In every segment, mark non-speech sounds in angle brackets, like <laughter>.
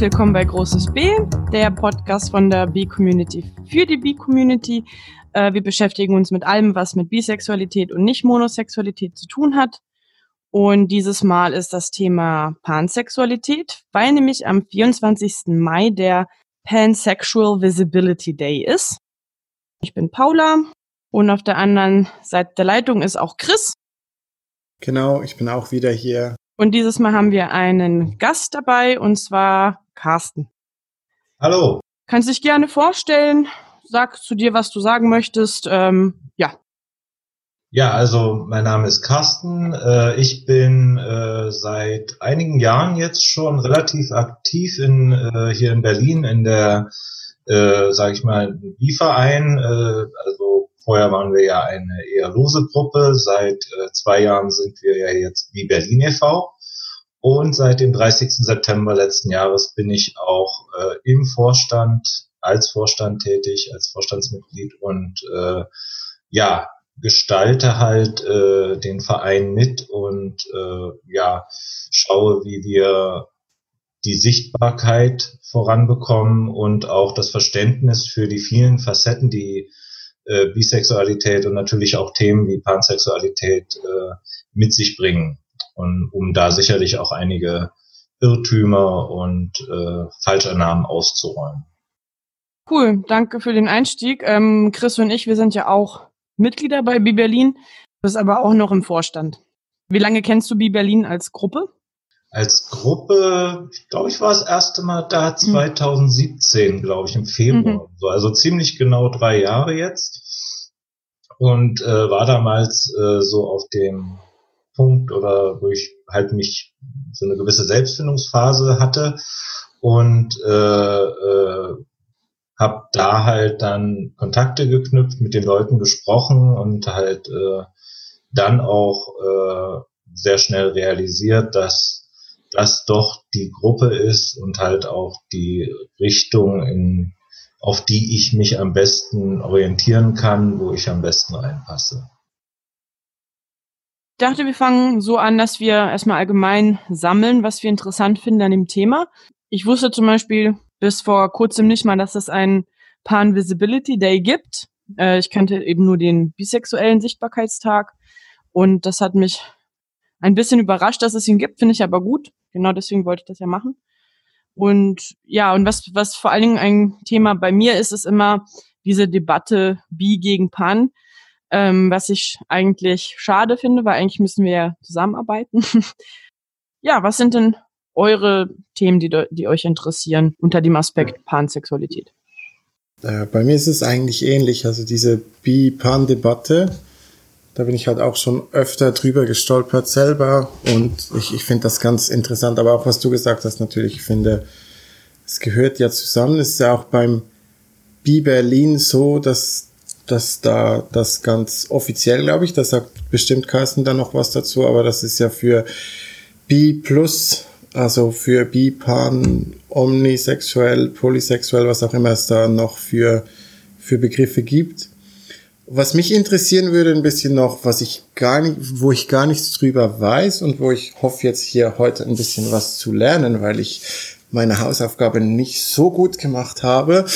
Herzlich willkommen bei Großes B, der Podcast von der B-Community für die B-Community. Äh, wir beschäftigen uns mit allem, was mit Bisexualität und Nicht-Monosexualität zu tun hat. Und dieses Mal ist das Thema Pansexualität, weil nämlich am 24. Mai der Pansexual Visibility Day ist. Ich bin Paula und auf der anderen Seite der Leitung ist auch Chris. Genau, ich bin auch wieder hier. Und dieses Mal haben wir einen Gast dabei und zwar Carsten. Hallo. Kannst dich gerne vorstellen. Sag zu dir, was du sagen möchtest. Ähm, ja. Ja, also mein Name ist Carsten. Äh, ich bin äh, seit einigen Jahren jetzt schon relativ aktiv in, äh, hier in Berlin in der, äh, sage ich mal, Bi-Verein. Äh, also vorher waren wir ja eine eher lose Gruppe. Seit äh, zwei Jahren sind wir ja jetzt wie Berlin e.V. Und seit dem 30. September letzten Jahres bin ich auch äh, im Vorstand, als Vorstand tätig, als Vorstandsmitglied und äh, ja, gestalte halt äh, den Verein mit und äh, ja, schaue, wie wir die Sichtbarkeit voranbekommen und auch das Verständnis für die vielen Facetten, die äh, Bisexualität und natürlich auch Themen wie Pansexualität äh, mit sich bringen und um da sicherlich auch einige Irrtümer und äh, Falschannahmen auszuräumen. Cool, danke für den Einstieg. Ähm, Chris und ich, wir sind ja auch Mitglieder bei Bi Berlin, das ist aber auch noch im Vorstand. Wie lange kennst du Bi Berlin als Gruppe? Als Gruppe, ich glaube, ich war das erste Mal da 2017, mhm. glaube ich, im Februar. Mhm. also ziemlich genau drei Jahre jetzt. Und äh, war damals äh, so auf dem Punkt oder wo ich halt mich so eine gewisse Selbstfindungsphase hatte. Und äh, äh, habe da halt dann Kontakte geknüpft, mit den Leuten gesprochen und halt äh, dann auch äh, sehr schnell realisiert, dass das doch die Gruppe ist und halt auch die Richtung, in, auf die ich mich am besten orientieren kann, wo ich am besten reinpasse dachte, wir fangen so an, dass wir erstmal allgemein sammeln, was wir interessant finden an dem Thema. Ich wusste zum Beispiel bis vor kurzem nicht mal, dass es einen Pan Visibility Day gibt. Äh, ich kannte eben nur den bisexuellen Sichtbarkeitstag und das hat mich ein bisschen überrascht, dass es ihn gibt, finde ich aber gut. Genau deswegen wollte ich das ja machen. Und ja, und was, was vor allen Dingen ein Thema bei mir ist, ist immer diese Debatte Bi gegen Pan ähm, was ich eigentlich schade finde, weil eigentlich müssen wir ja zusammenarbeiten. <laughs> ja, was sind denn eure Themen, die, die euch interessieren unter dem Aspekt Pansexualität? Äh, bei mir ist es eigentlich ähnlich. Also diese Bi-Pan-Debatte, da bin ich halt auch schon öfter drüber gestolpert selber und ich, ich finde das ganz interessant. Aber auch was du gesagt hast, natürlich, ich finde, es gehört ja zusammen. Es ist ja auch beim Bi-Berlin so, dass dass da das ganz offiziell, glaube ich, da sagt bestimmt Carsten da noch was dazu, aber das ist ja für B plus, also für Bi-Pan, omnisexuell, polysexuell, was auch immer es da noch für, für Begriffe gibt. Was mich interessieren würde ein bisschen noch, was ich gar nicht, wo ich gar nichts drüber weiß und wo ich hoffe jetzt hier heute ein bisschen was zu lernen, weil ich meine Hausaufgabe nicht so gut gemacht habe,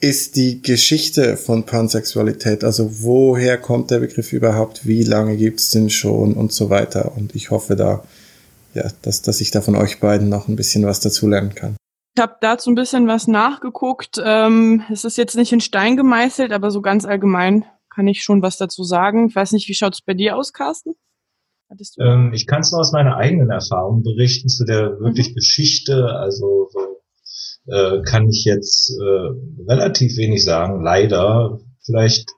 ist die Geschichte von Pansexualität. Also woher kommt der Begriff überhaupt? Wie lange gibt's den schon und so weiter? Und ich hoffe da, ja, dass, dass ich da von euch beiden noch ein bisschen was dazu lernen kann. Ich habe dazu ein bisschen was nachgeguckt. Ähm, es ist jetzt nicht in Stein gemeißelt, aber so ganz allgemein kann ich schon was dazu sagen. Ich weiß nicht, wie schaut's bei dir aus, Carsten? Ähm, ich kann es nur aus meiner eigenen Erfahrung berichten zu der wirklich mhm. Geschichte, also so äh, kann ich jetzt äh, relativ wenig sagen. Leider. Vielleicht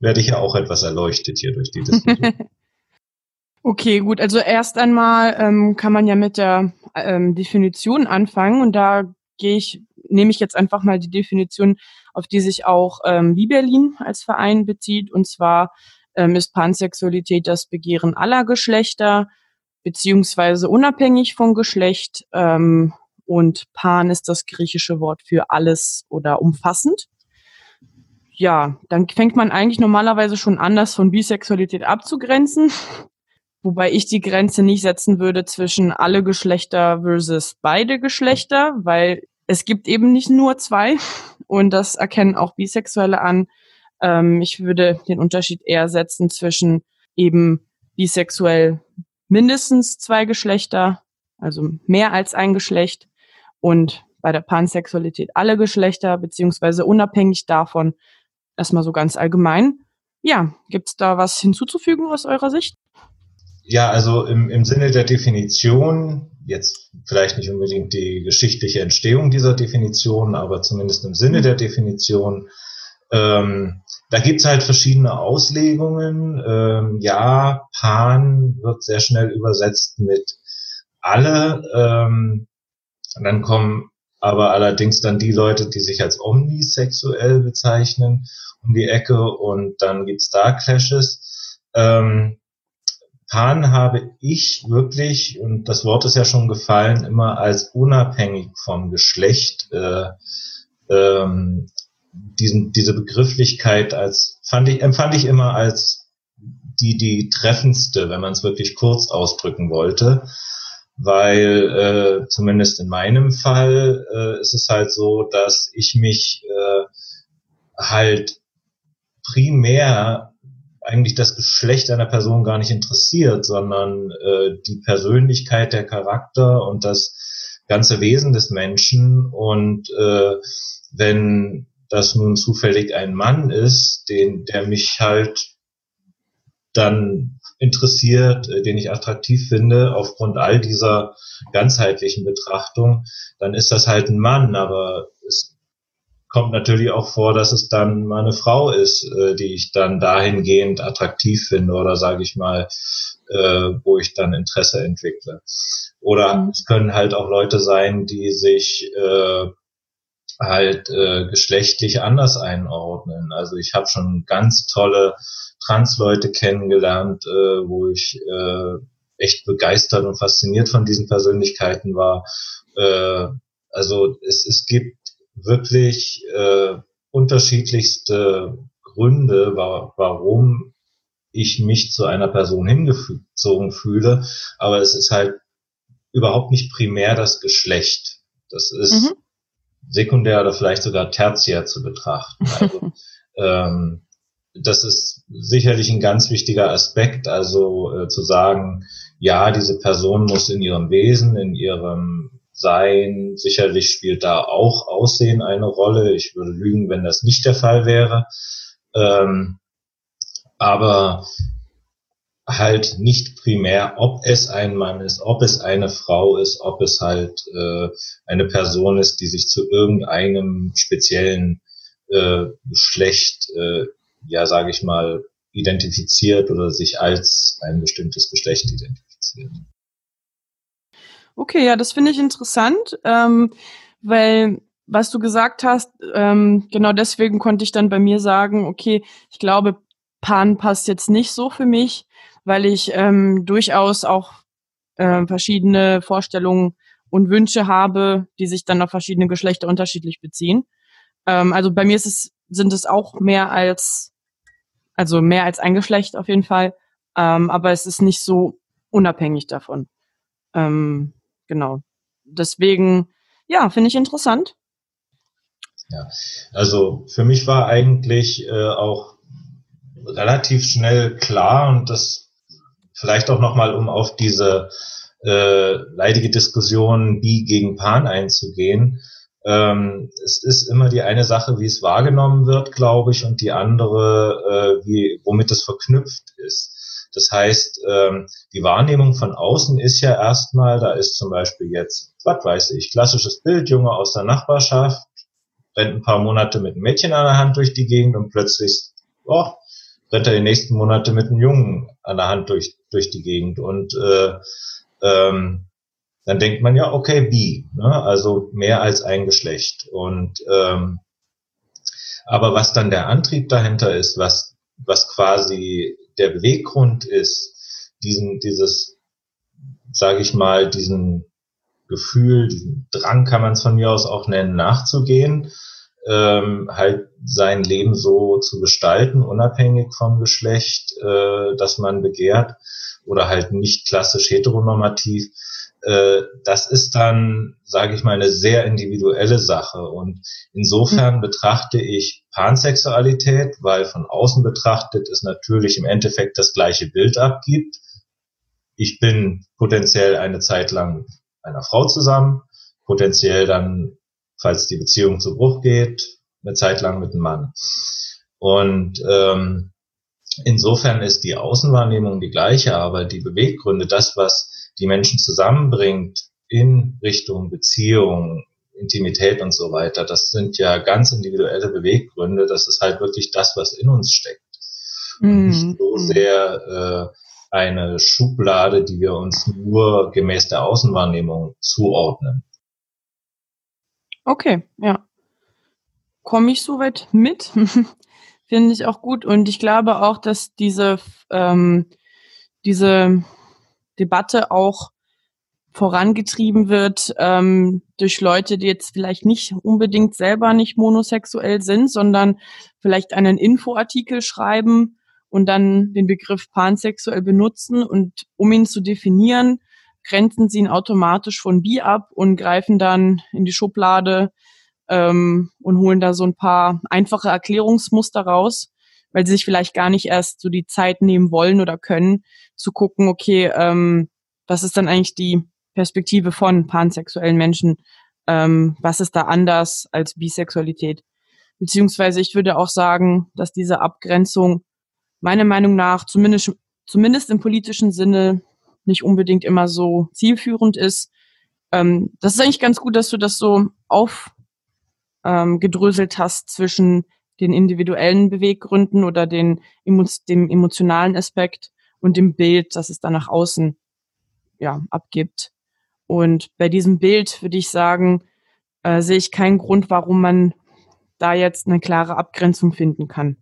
werde ich ja auch etwas erleuchtet hier durch die Diskussion. <laughs> okay, gut. Also erst einmal ähm, kann man ja mit der ähm, Definition anfangen und da gehe ich, nehme ich jetzt einfach mal die Definition, auf die sich auch ähm, wie Berlin als Verein bezieht. Und zwar ähm, ist Pansexualität das Begehren aller Geschlechter, beziehungsweise unabhängig vom Geschlecht, ähm, und Pan ist das griechische Wort für alles oder umfassend. Ja, dann fängt man eigentlich normalerweise schon an, das von Bisexualität abzugrenzen. wobei ich die Grenze nicht setzen würde zwischen alle Geschlechter versus beide Geschlechter, weil es gibt eben nicht nur zwei und das erkennen auch Bisexuelle an. Ähm, ich würde den Unterschied eher setzen zwischen eben bisexuell mindestens zwei Geschlechter, also mehr als ein Geschlecht und bei der Pansexualität alle Geschlechter, beziehungsweise unabhängig davon, erstmal so ganz allgemein. Ja, gibt's da was hinzuzufügen aus eurer Sicht? Ja, also im, im Sinne der Definition, jetzt vielleicht nicht unbedingt die geschichtliche Entstehung dieser Definition, aber zumindest im Sinne der Definition, ähm, da gibt's halt verschiedene Auslegungen. Ähm, ja, Pan wird sehr schnell übersetzt mit alle. Ähm, dann kommen aber allerdings dann die Leute, die sich als omnisexuell bezeichnen, um die Ecke und dann gibt's da Clashes. Ähm, Pan habe ich wirklich, und das Wort ist ja schon gefallen, immer als unabhängig vom Geschlecht äh, ähm, diesen, diese Begrifflichkeit als fand ich, empfand ich immer als die, die treffendste, wenn man es wirklich kurz ausdrücken wollte weil äh, zumindest in meinem Fall äh, ist es halt so, dass ich mich äh, halt primär eigentlich das Geschlecht einer Person gar nicht interessiert, sondern äh, die Persönlichkeit, der Charakter und das ganze Wesen des Menschen. Und äh, wenn das nun zufällig ein Mann ist, den, der mich halt dann interessiert, äh, den ich attraktiv finde, aufgrund all dieser ganzheitlichen Betrachtung, dann ist das halt ein Mann, aber es kommt natürlich auch vor, dass es dann mal eine Frau ist, äh, die ich dann dahingehend attraktiv finde oder sage ich mal, äh, wo ich dann Interesse entwickle. Oder mhm. es können halt auch Leute sein, die sich äh, halt äh, geschlechtlich anders einordnen. Also ich habe schon ganz tolle Trans-Leute kennengelernt, äh, wo ich äh, echt begeistert und fasziniert von diesen Persönlichkeiten war. Äh, also es, es gibt wirklich äh, unterschiedlichste Gründe, wa warum ich mich zu einer Person hingezogen fühle, aber es ist halt überhaupt nicht primär das Geschlecht. Das ist mhm. Sekundär oder vielleicht sogar tertiär zu betrachten. <laughs> Also, ähm, das ist sicherlich ein ganz wichtiger Aspekt, also äh, zu sagen, ja, diese Person muss in ihrem Wesen, in ihrem Sein, sicherlich spielt da auch Aussehen eine Rolle. Ich würde lügen, wenn das nicht der Fall wäre. Ähm, aber halt nicht primär, ob es ein Mann ist, ob es eine Frau ist, ob es halt äh, eine Person ist, die sich zu irgendeinem speziellen äh, Geschlecht äh, ja, sage ich mal, identifiziert oder sich als ein bestimmtes Geschlecht identifiziert. Okay, ja, das finde ich interessant, ähm, weil was du gesagt hast, ähm, genau deswegen konnte ich dann bei mir sagen, okay, ich glaube, Pan passt jetzt nicht so für mich, weil ich ähm, durchaus auch äh, verschiedene Vorstellungen und Wünsche habe, die sich dann auf verschiedene Geschlechter unterschiedlich beziehen. Ähm, also bei mir ist es, sind es auch mehr als also mehr als ein Geschlecht auf jeden Fall. Ähm, aber es ist nicht so unabhängig davon. Ähm, genau. Deswegen, ja, finde ich interessant. Ja, also für mich war eigentlich äh, auch relativ schnell klar und das vielleicht auch nochmal, um auf diese äh, leidige Diskussion Bi gegen Pan einzugehen. Ähm, es ist immer die eine Sache, wie es wahrgenommen wird, glaube ich, und die andere, äh, wie, womit es verknüpft ist. Das heißt, ähm, die Wahrnehmung von außen ist ja erstmal, da ist zum Beispiel jetzt, was weiß ich, klassisches Bild, Junge aus der Nachbarschaft, rennt ein paar Monate mit einem Mädchen an der Hand durch die Gegend und plötzlich, oh, rennt er die nächsten Monate mit einem Jungen an der Hand durch, durch die Gegend. Und äh, ähm, dann denkt man ja, okay, bi, ne? also mehr als ein Geschlecht. Und ähm, aber was dann der Antrieb dahinter ist, was was quasi der Beweggrund ist, diesen dieses, sage ich mal, diesen Gefühl, diesen Drang kann man es von mir aus auch nennen, nachzugehen, ähm, halt sein Leben so zu gestalten, unabhängig vom Geschlecht, äh, das man begehrt oder halt nicht klassisch heteronormativ. Äh, das ist dann, sage ich mal, eine sehr individuelle Sache. Und insofern mhm. betrachte ich Pansexualität, weil von außen betrachtet es natürlich im Endeffekt das gleiche Bild abgibt. Ich bin potenziell eine Zeit lang einer Frau zusammen, potenziell dann, falls die Beziehung zu Bruch geht, eine Zeit lang mit einem Mann. Und ähm, insofern ist die Außenwahrnehmung die gleiche, aber die Beweggründe, das, was die Menschen zusammenbringt in Richtung Beziehung, Intimität und so weiter, das sind ja ganz individuelle Beweggründe. Das ist halt wirklich das, was in uns steckt. Mhm. Nicht so sehr äh, eine Schublade, die wir uns nur gemäß der Außenwahrnehmung zuordnen. Okay, ja. Komme ich soweit mit? <laughs> Finde ich auch gut. Und ich glaube auch, dass diese, ähm, diese Debatte auch vorangetrieben wird ähm, durch Leute, die jetzt vielleicht nicht unbedingt selber nicht monosexuell sind, sondern vielleicht einen Infoartikel schreiben und dann den Begriff pansexuell benutzen und um ihn zu definieren, grenzen sie ihn automatisch von bi ab und greifen dann in die Schublade ähm, und holen da so ein paar einfache Erklärungsmuster raus, weil sie sich vielleicht gar nicht erst so die Zeit nehmen wollen oder können, zu gucken, okay, ähm, was ist dann eigentlich die Perspektive von pansexuellen Menschen? Ähm, was ist da anders als Bisexualität? Beziehungsweise ich würde auch sagen, dass diese Abgrenzung meiner Meinung nach zumindest, zumindest im politischen Sinne nicht unbedingt immer so zielführend ist. Ähm, das ist eigentlich ganz gut, dass du das so aufgedröselt ähm, hast zwischen den individuellen Beweggründen oder den, dem emotionalen Aspekt und dem Bild, das es dann nach außen ja, abgibt. Und bei diesem Bild würde ich sagen, äh, sehe ich keinen Grund, warum man da jetzt eine klare Abgrenzung finden kann.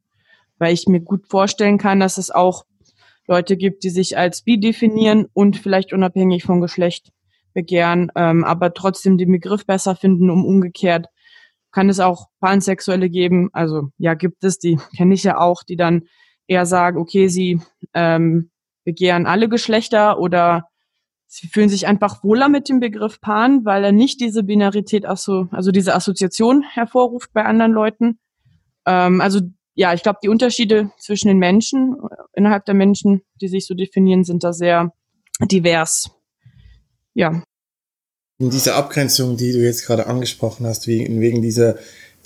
Weil ich mir gut vorstellen kann, dass es auch Leute gibt, die sich als bi definieren und vielleicht unabhängig vom Geschlecht begehren, ähm, aber trotzdem den Begriff besser finden, um umgekehrt kann es auch Pansexuelle geben. Also ja, gibt es, die kenne ich ja auch, die dann eher sagen, okay, sie ähm, begehren alle Geschlechter oder sie fühlen sich einfach wohler mit dem Begriff Pan, weil er nicht diese Binarität, also, also diese Assoziation hervorruft bei anderen Leuten. Ähm, also ja, ich glaube, die Unterschiede zwischen den Menschen, innerhalb der Menschen, die sich so definieren, sind da sehr divers. Ja. In dieser Abgrenzung, die du jetzt gerade angesprochen hast, wegen, wegen dieser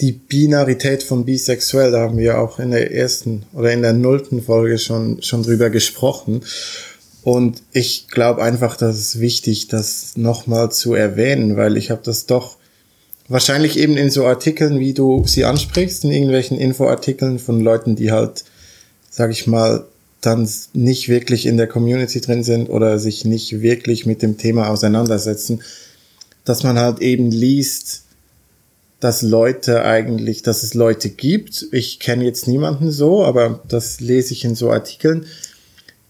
die Binarität von bisexuell, da haben wir auch in der ersten oder in der nullten Folge schon, schon drüber gesprochen. Und ich glaube einfach, dass es wichtig, das nochmal zu erwähnen, weil ich habe das doch wahrscheinlich eben in so Artikeln, wie du sie ansprichst, in irgendwelchen Infoartikeln von Leuten, die halt, sag ich mal, dann nicht wirklich in der Community drin sind oder sich nicht wirklich mit dem Thema auseinandersetzen, dass man halt eben liest, dass Leute eigentlich, dass es Leute gibt. Ich kenne jetzt niemanden so, aber das lese ich in so Artikeln,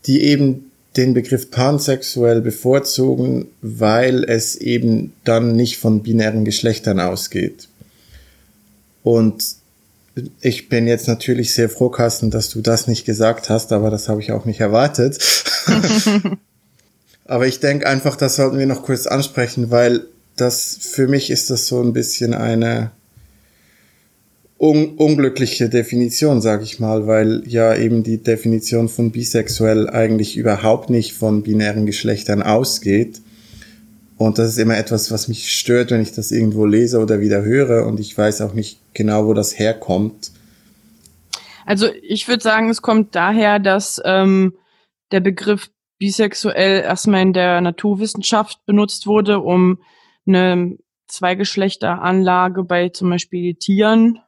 die eben den Begriff pansexuell bevorzugen, weil es eben dann nicht von binären Geschlechtern ausgeht. Und ich bin jetzt natürlich sehr froh, Carsten, dass du das nicht gesagt hast, aber das habe ich auch nicht erwartet. <laughs> aber ich denke einfach, das sollten wir noch kurz ansprechen, weil das für mich ist das so ein bisschen eine un unglückliche Definition, sage ich mal, weil ja eben die Definition von bisexuell eigentlich überhaupt nicht von binären Geschlechtern ausgeht. Und das ist immer etwas, was mich stört, wenn ich das irgendwo lese oder wieder höre und ich weiß auch nicht genau, wo das herkommt. Also ich würde sagen, es kommt daher, dass ähm, der Begriff bisexuell erstmal in der Naturwissenschaft benutzt wurde, um eine Zweigeschlechteranlage bei zum Beispiel Tieren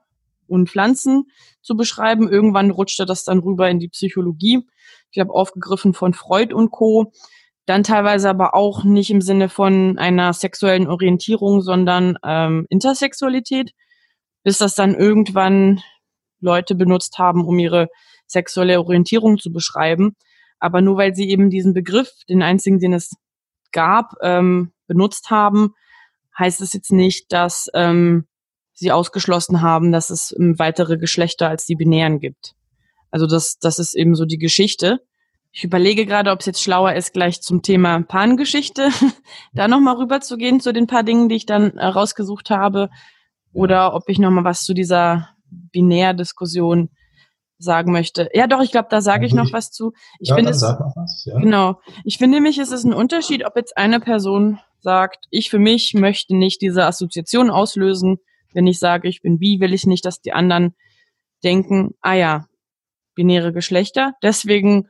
und Pflanzen zu beschreiben. Irgendwann rutschte das dann rüber in die Psychologie. Ich habe aufgegriffen von Freud und Co. Dann teilweise aber auch nicht im Sinne von einer sexuellen Orientierung, sondern ähm, Intersexualität, bis das dann irgendwann Leute benutzt haben, um ihre sexuelle Orientierung zu beschreiben. Aber nur weil sie eben diesen Begriff, den einzigen, den es gab, ähm, benutzt haben, heißt es jetzt nicht, dass ähm, sie ausgeschlossen haben, dass es ähm, weitere Geschlechter als die binären gibt. Also das, das ist eben so die Geschichte. Ich überlege gerade, ob es jetzt schlauer ist, gleich zum Thema Pan-Geschichte <laughs> da nochmal rüber zu den paar Dingen, die ich dann äh, rausgesucht habe, oder ob ich nochmal was zu dieser Binärdiskussion sagen möchte. Ja, doch, ich glaube, da sage ich noch was zu. Ich ja, finde es, was, ja. genau. Ich finde nämlich, es ist ein Unterschied, ob jetzt eine Person sagt, ich für mich möchte nicht diese Assoziation auslösen. Wenn ich sage, ich bin wie, will ich nicht, dass die anderen denken, ah ja, binäre Geschlechter. Deswegen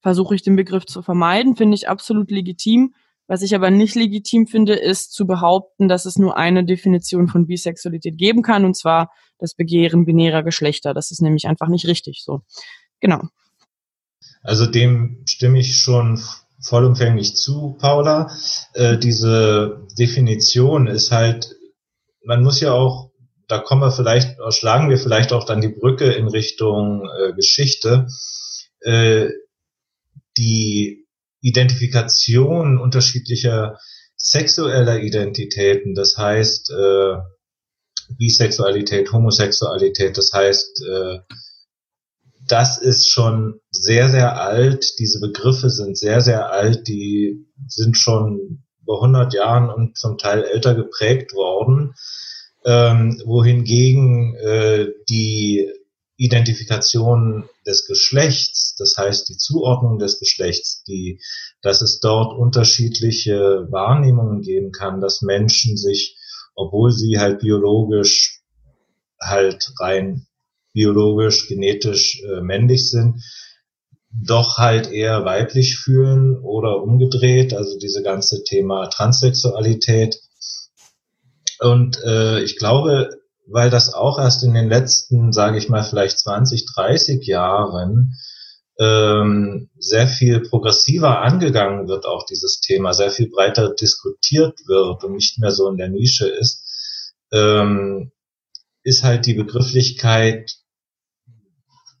versuche ich den Begriff zu vermeiden, finde ich absolut legitim. Was ich aber nicht legitim finde, ist zu behaupten, dass es nur eine Definition von Bisexualität geben kann, und zwar das Begehren binärer Geschlechter. Das ist nämlich einfach nicht richtig so. Genau. Also dem stimme ich schon vollumfänglich zu, Paula. Äh, diese Definition ist halt, man muss ja auch, da kommen wir vielleicht, schlagen wir vielleicht auch dann die Brücke in Richtung äh, Geschichte. Äh, die Identifikation unterschiedlicher sexueller Identitäten, das heißt äh, Bisexualität, Homosexualität, das heißt, äh, das ist schon sehr, sehr alt. Diese Begriffe sind sehr, sehr alt. Die sind schon vor 100 Jahren und zum Teil älter geprägt worden. Ähm, wohingegen äh, die Identifikation des Geschlechts, das heißt die Zuordnung des Geschlechts, die, dass es dort unterschiedliche Wahrnehmungen geben kann, dass Menschen sich, obwohl sie halt biologisch halt rein biologisch, genetisch äh, männlich sind, doch halt eher weiblich fühlen oder umgedreht, also diese ganze Thema Transsexualität. Und äh, ich glaube, weil das auch erst in den letzten, sage ich mal, vielleicht 20, 30 Jahren ähm, sehr viel progressiver angegangen wird, auch dieses Thema, sehr viel breiter diskutiert wird und nicht mehr so in der Nische ist, ähm, ist halt die Begrifflichkeit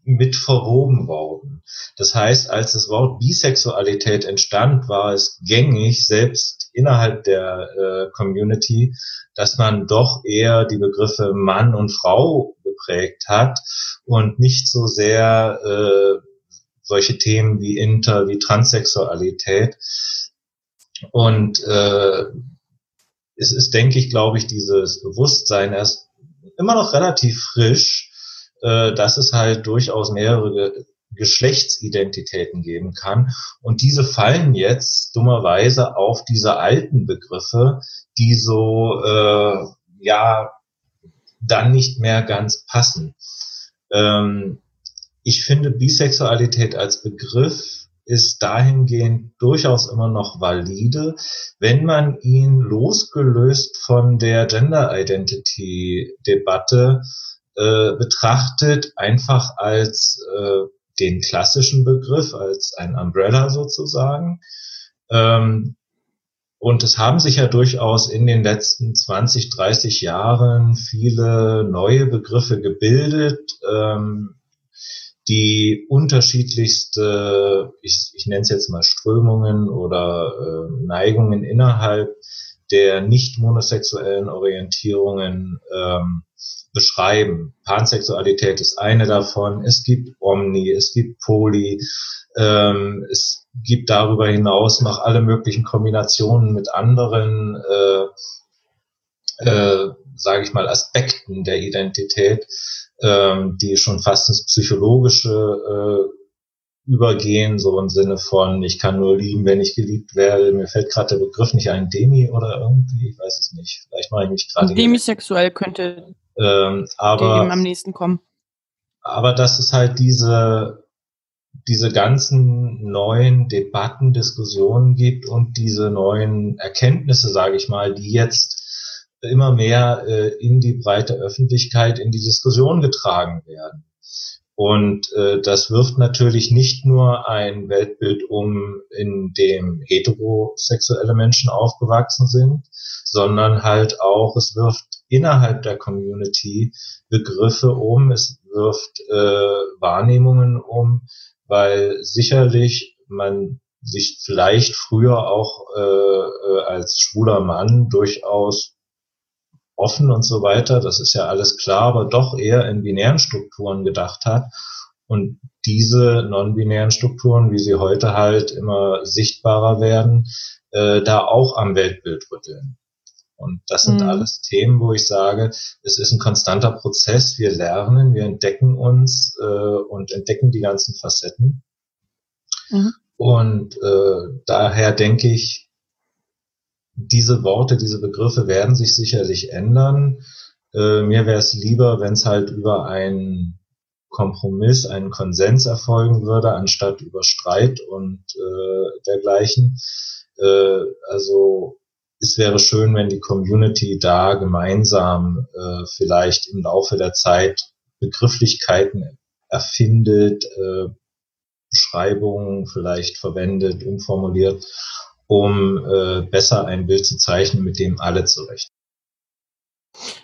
mit verwoben worden. Das heißt, als das Wort Bisexualität entstand, war es gängig, selbst innerhalb der äh, Community, dass man doch eher die Begriffe Mann und Frau geprägt hat und nicht so sehr äh, solche Themen wie Inter, wie Transsexualität. Und äh, es ist, denke ich, glaube ich, dieses Bewusstsein erst immer noch relativ frisch, äh, dass es halt durchaus mehrere Geschlechtsidentitäten geben kann. Und diese fallen jetzt dummerweise auf diese alten Begriffe, die so äh, ja dann nicht mehr ganz passen. Ähm, ich finde Bisexualität als Begriff ist dahingehend durchaus immer noch valide, wenn man ihn losgelöst von der Gender Identity Debatte äh, betrachtet, einfach als äh, den klassischen Begriff, als ein Umbrella sozusagen. Ähm, und es haben sich ja durchaus in den letzten 20, 30 Jahren viele neue Begriffe gebildet, ähm, die unterschiedlichste, ich, ich nenne es jetzt mal Strömungen oder äh, Neigungen innerhalb der nicht monosexuellen Orientierungen ähm, beschreiben. Pansexualität ist eine davon. Es gibt Omni, es gibt Poly. Ähm, es gibt darüber hinaus noch alle möglichen Kombinationen mit anderen, äh, äh, sage ich mal, Aspekten der Identität, ähm, die schon fast ins Psychologische äh, übergehen, so im Sinne von, ich kann nur lieben, wenn ich geliebt werde. Mir fällt gerade der Begriff nicht ein, Demi oder irgendwie, ich weiß es nicht. Vielleicht mache ich mich gerade. Demisexuell könnte ähm, aber, die ihm am nächsten kommen. Aber dass es halt diese, diese ganzen neuen Debatten, Diskussionen gibt und diese neuen Erkenntnisse, sage ich mal, die jetzt immer mehr äh, in die breite Öffentlichkeit, in die Diskussion getragen werden. Und äh, das wirft natürlich nicht nur ein Weltbild um, in dem heterosexuelle Menschen aufgewachsen sind, sondern halt auch, es wirft innerhalb der Community Begriffe um, es wirft äh, Wahrnehmungen um, weil sicherlich man sich vielleicht früher auch äh, äh als schwuler Mann durchaus offen und so weiter, das ist ja alles klar, aber doch eher in binären Strukturen gedacht hat und diese non-binären Strukturen, wie sie heute halt immer sichtbarer werden, äh, da auch am Weltbild rütteln. Und das sind mhm. alles Themen, wo ich sage, es ist ein konstanter Prozess. Wir lernen, wir entdecken uns äh, und entdecken die ganzen Facetten. Mhm. Und äh, daher denke ich, diese Worte, diese Begriffe werden sich sicherlich ändern. Äh, mir wäre es lieber, wenn es halt über einen Kompromiss, einen Konsens erfolgen würde, anstatt über Streit und äh, dergleichen. Äh, also es wäre schön, wenn die Community da gemeinsam äh, vielleicht im Laufe der Zeit Begrifflichkeiten erfindet, äh, Beschreibungen vielleicht verwendet, umformuliert, um äh, besser ein Bild zu zeichnen, mit dem alle zurecht.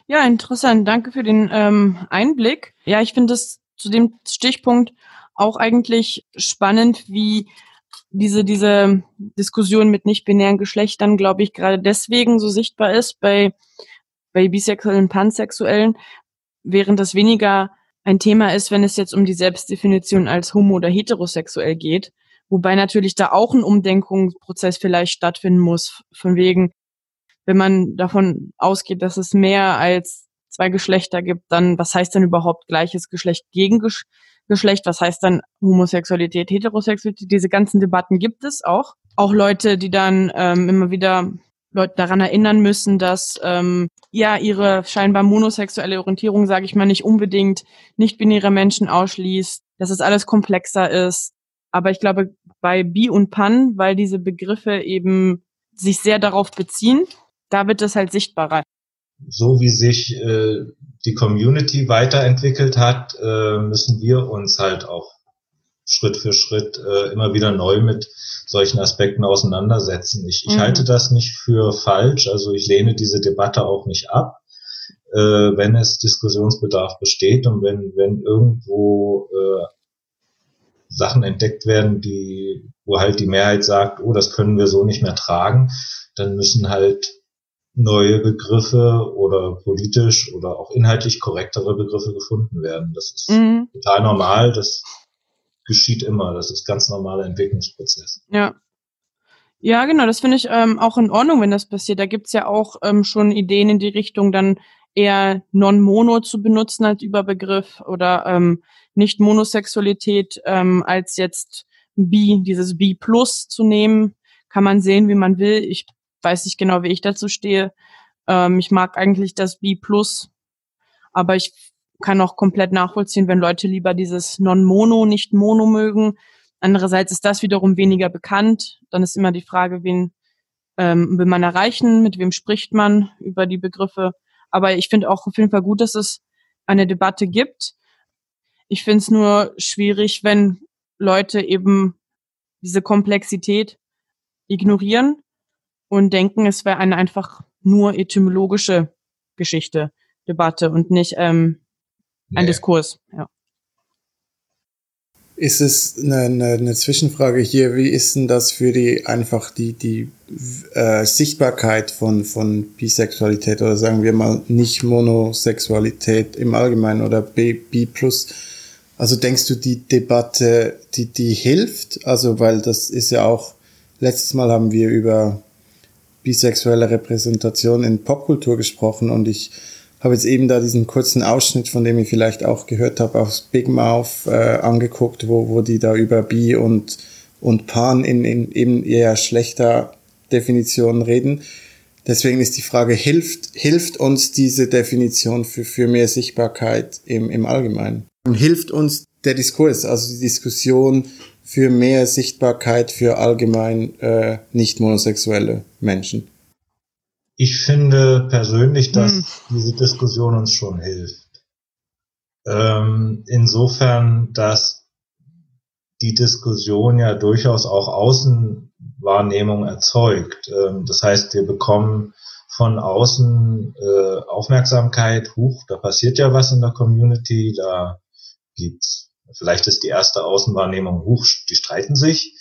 Ja, interessant. Danke für den ähm, Einblick. Ja, ich finde es zu dem Stichpunkt auch eigentlich spannend, wie diese, diese Diskussion mit nicht-binären Geschlechtern, glaube ich, gerade deswegen so sichtbar ist bei, bei Bisexuellen, Pansexuellen, während das weniger ein Thema ist, wenn es jetzt um die Selbstdefinition als homo- oder heterosexuell geht. Wobei natürlich da auch ein Umdenkungsprozess vielleicht stattfinden muss, von wegen, wenn man davon ausgeht, dass es mehr als zwei Geschlechter gibt, dann was heißt denn überhaupt gleiches Geschlecht gegen Geschlecht? Was heißt dann Homosexualität, Heterosexualität? Diese ganzen Debatten gibt es auch. Auch Leute, die dann ähm, immer wieder Leute daran erinnern müssen, dass ähm, ja ihre scheinbar monosexuelle Orientierung, sage ich mal, nicht unbedingt nicht-binäre Menschen ausschließt, dass es alles komplexer ist. Aber ich glaube, bei Bi und Pan, weil diese Begriffe eben sich sehr darauf beziehen, da wird es halt sichtbarer so wie sich äh, die Community weiterentwickelt hat, äh, müssen wir uns halt auch Schritt für Schritt äh, immer wieder neu mit solchen Aspekten auseinandersetzen. Ich, ich mhm. halte das nicht für falsch, also ich lehne diese Debatte auch nicht ab, äh, wenn es Diskussionsbedarf besteht und wenn, wenn irgendwo äh, Sachen entdeckt werden, die, wo halt die Mehrheit sagt, oh, das können wir so nicht mehr tragen, dann müssen halt neue Begriffe oder politisch oder auch inhaltlich korrektere Begriffe gefunden werden. Das ist mhm. total normal, das geschieht immer, das ist ganz normaler Entwicklungsprozess. Ja. Ja, genau, das finde ich ähm, auch in Ordnung, wenn das passiert. Da gibt's ja auch ähm, schon Ideen in die Richtung, dann eher Non-Mono zu benutzen als Überbegriff oder ähm, nicht Monosexualität ähm, als jetzt Bi, dieses Bi Plus zu nehmen. Kann man sehen, wie man will. Ich weiß nicht genau, wie ich dazu stehe. Ähm, ich mag eigentlich das B+, aber ich kann auch komplett nachvollziehen, wenn Leute lieber dieses Non-Mono, nicht Mono mögen. Andererseits ist das wiederum weniger bekannt. Dann ist immer die Frage, wen ähm, will man erreichen, mit wem spricht man über die Begriffe. Aber ich finde auch auf jeden Fall gut, dass es eine Debatte gibt. Ich finde es nur schwierig, wenn Leute eben diese Komplexität ignorieren und denken, es wäre eine einfach nur etymologische Geschichte, Debatte und nicht ähm, ein nee. Diskurs. Ja. Ist es eine, eine, eine Zwischenfrage hier? Wie ist denn das für die einfach die die äh, Sichtbarkeit von von Bisexualität oder sagen wir mal nicht Monosexualität im Allgemeinen oder B, B+. Also denkst du die Debatte die die hilft? Also weil das ist ja auch letztes Mal haben wir über bisexuelle Repräsentation in Popkultur gesprochen und ich habe jetzt eben da diesen kurzen Ausschnitt, von dem ich vielleicht auch gehört habe, aus Big Mouth äh, angeguckt, wo, wo die da über Bi und, und Pan in, in eben eher schlechter Definition reden. Deswegen ist die Frage, hilft, hilft uns diese Definition für, für mehr Sichtbarkeit im, im Allgemeinen? Hilft uns der Diskurs, also die Diskussion für mehr Sichtbarkeit für allgemein äh, nicht monosexuelle Menschen? Ich finde persönlich, dass hm. diese Diskussion uns schon hilft. Ähm, insofern, dass die Diskussion ja durchaus auch Außenwahrnehmung erzeugt. Ähm, das heißt, wir bekommen von außen äh, Aufmerksamkeit, huch, da passiert ja was in der Community, da gibt's Vielleicht ist die erste Außenwahrnehmung, huch, die streiten sich.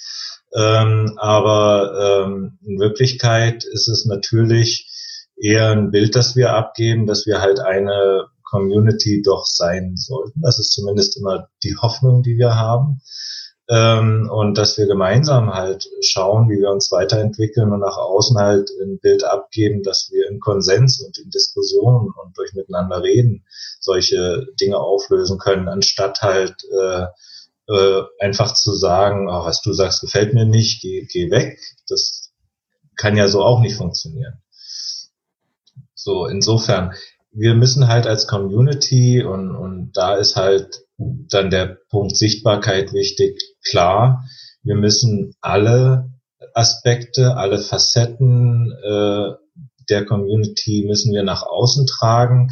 Ähm, aber ähm, in Wirklichkeit ist es natürlich eher ein Bild, das wir abgeben, dass wir halt eine Community doch sein sollten. Das ist zumindest immer die Hoffnung, die wir haben. Ähm, und dass wir gemeinsam halt schauen, wie wir uns weiterentwickeln und nach außen halt ein Bild abgeben, dass wir in Konsens und in Diskussionen und durch miteinander reden solche Dinge auflösen können, anstatt halt äh, äh, einfach zu sagen, oh, was du sagst, gefällt mir nicht, geh, geh weg. Das kann ja so auch nicht funktionieren. So, insofern, wir müssen halt als Community und, und da ist halt dann der Punkt Sichtbarkeit wichtig, klar, wir müssen alle Aspekte, alle Facetten äh, der Community müssen wir nach außen tragen.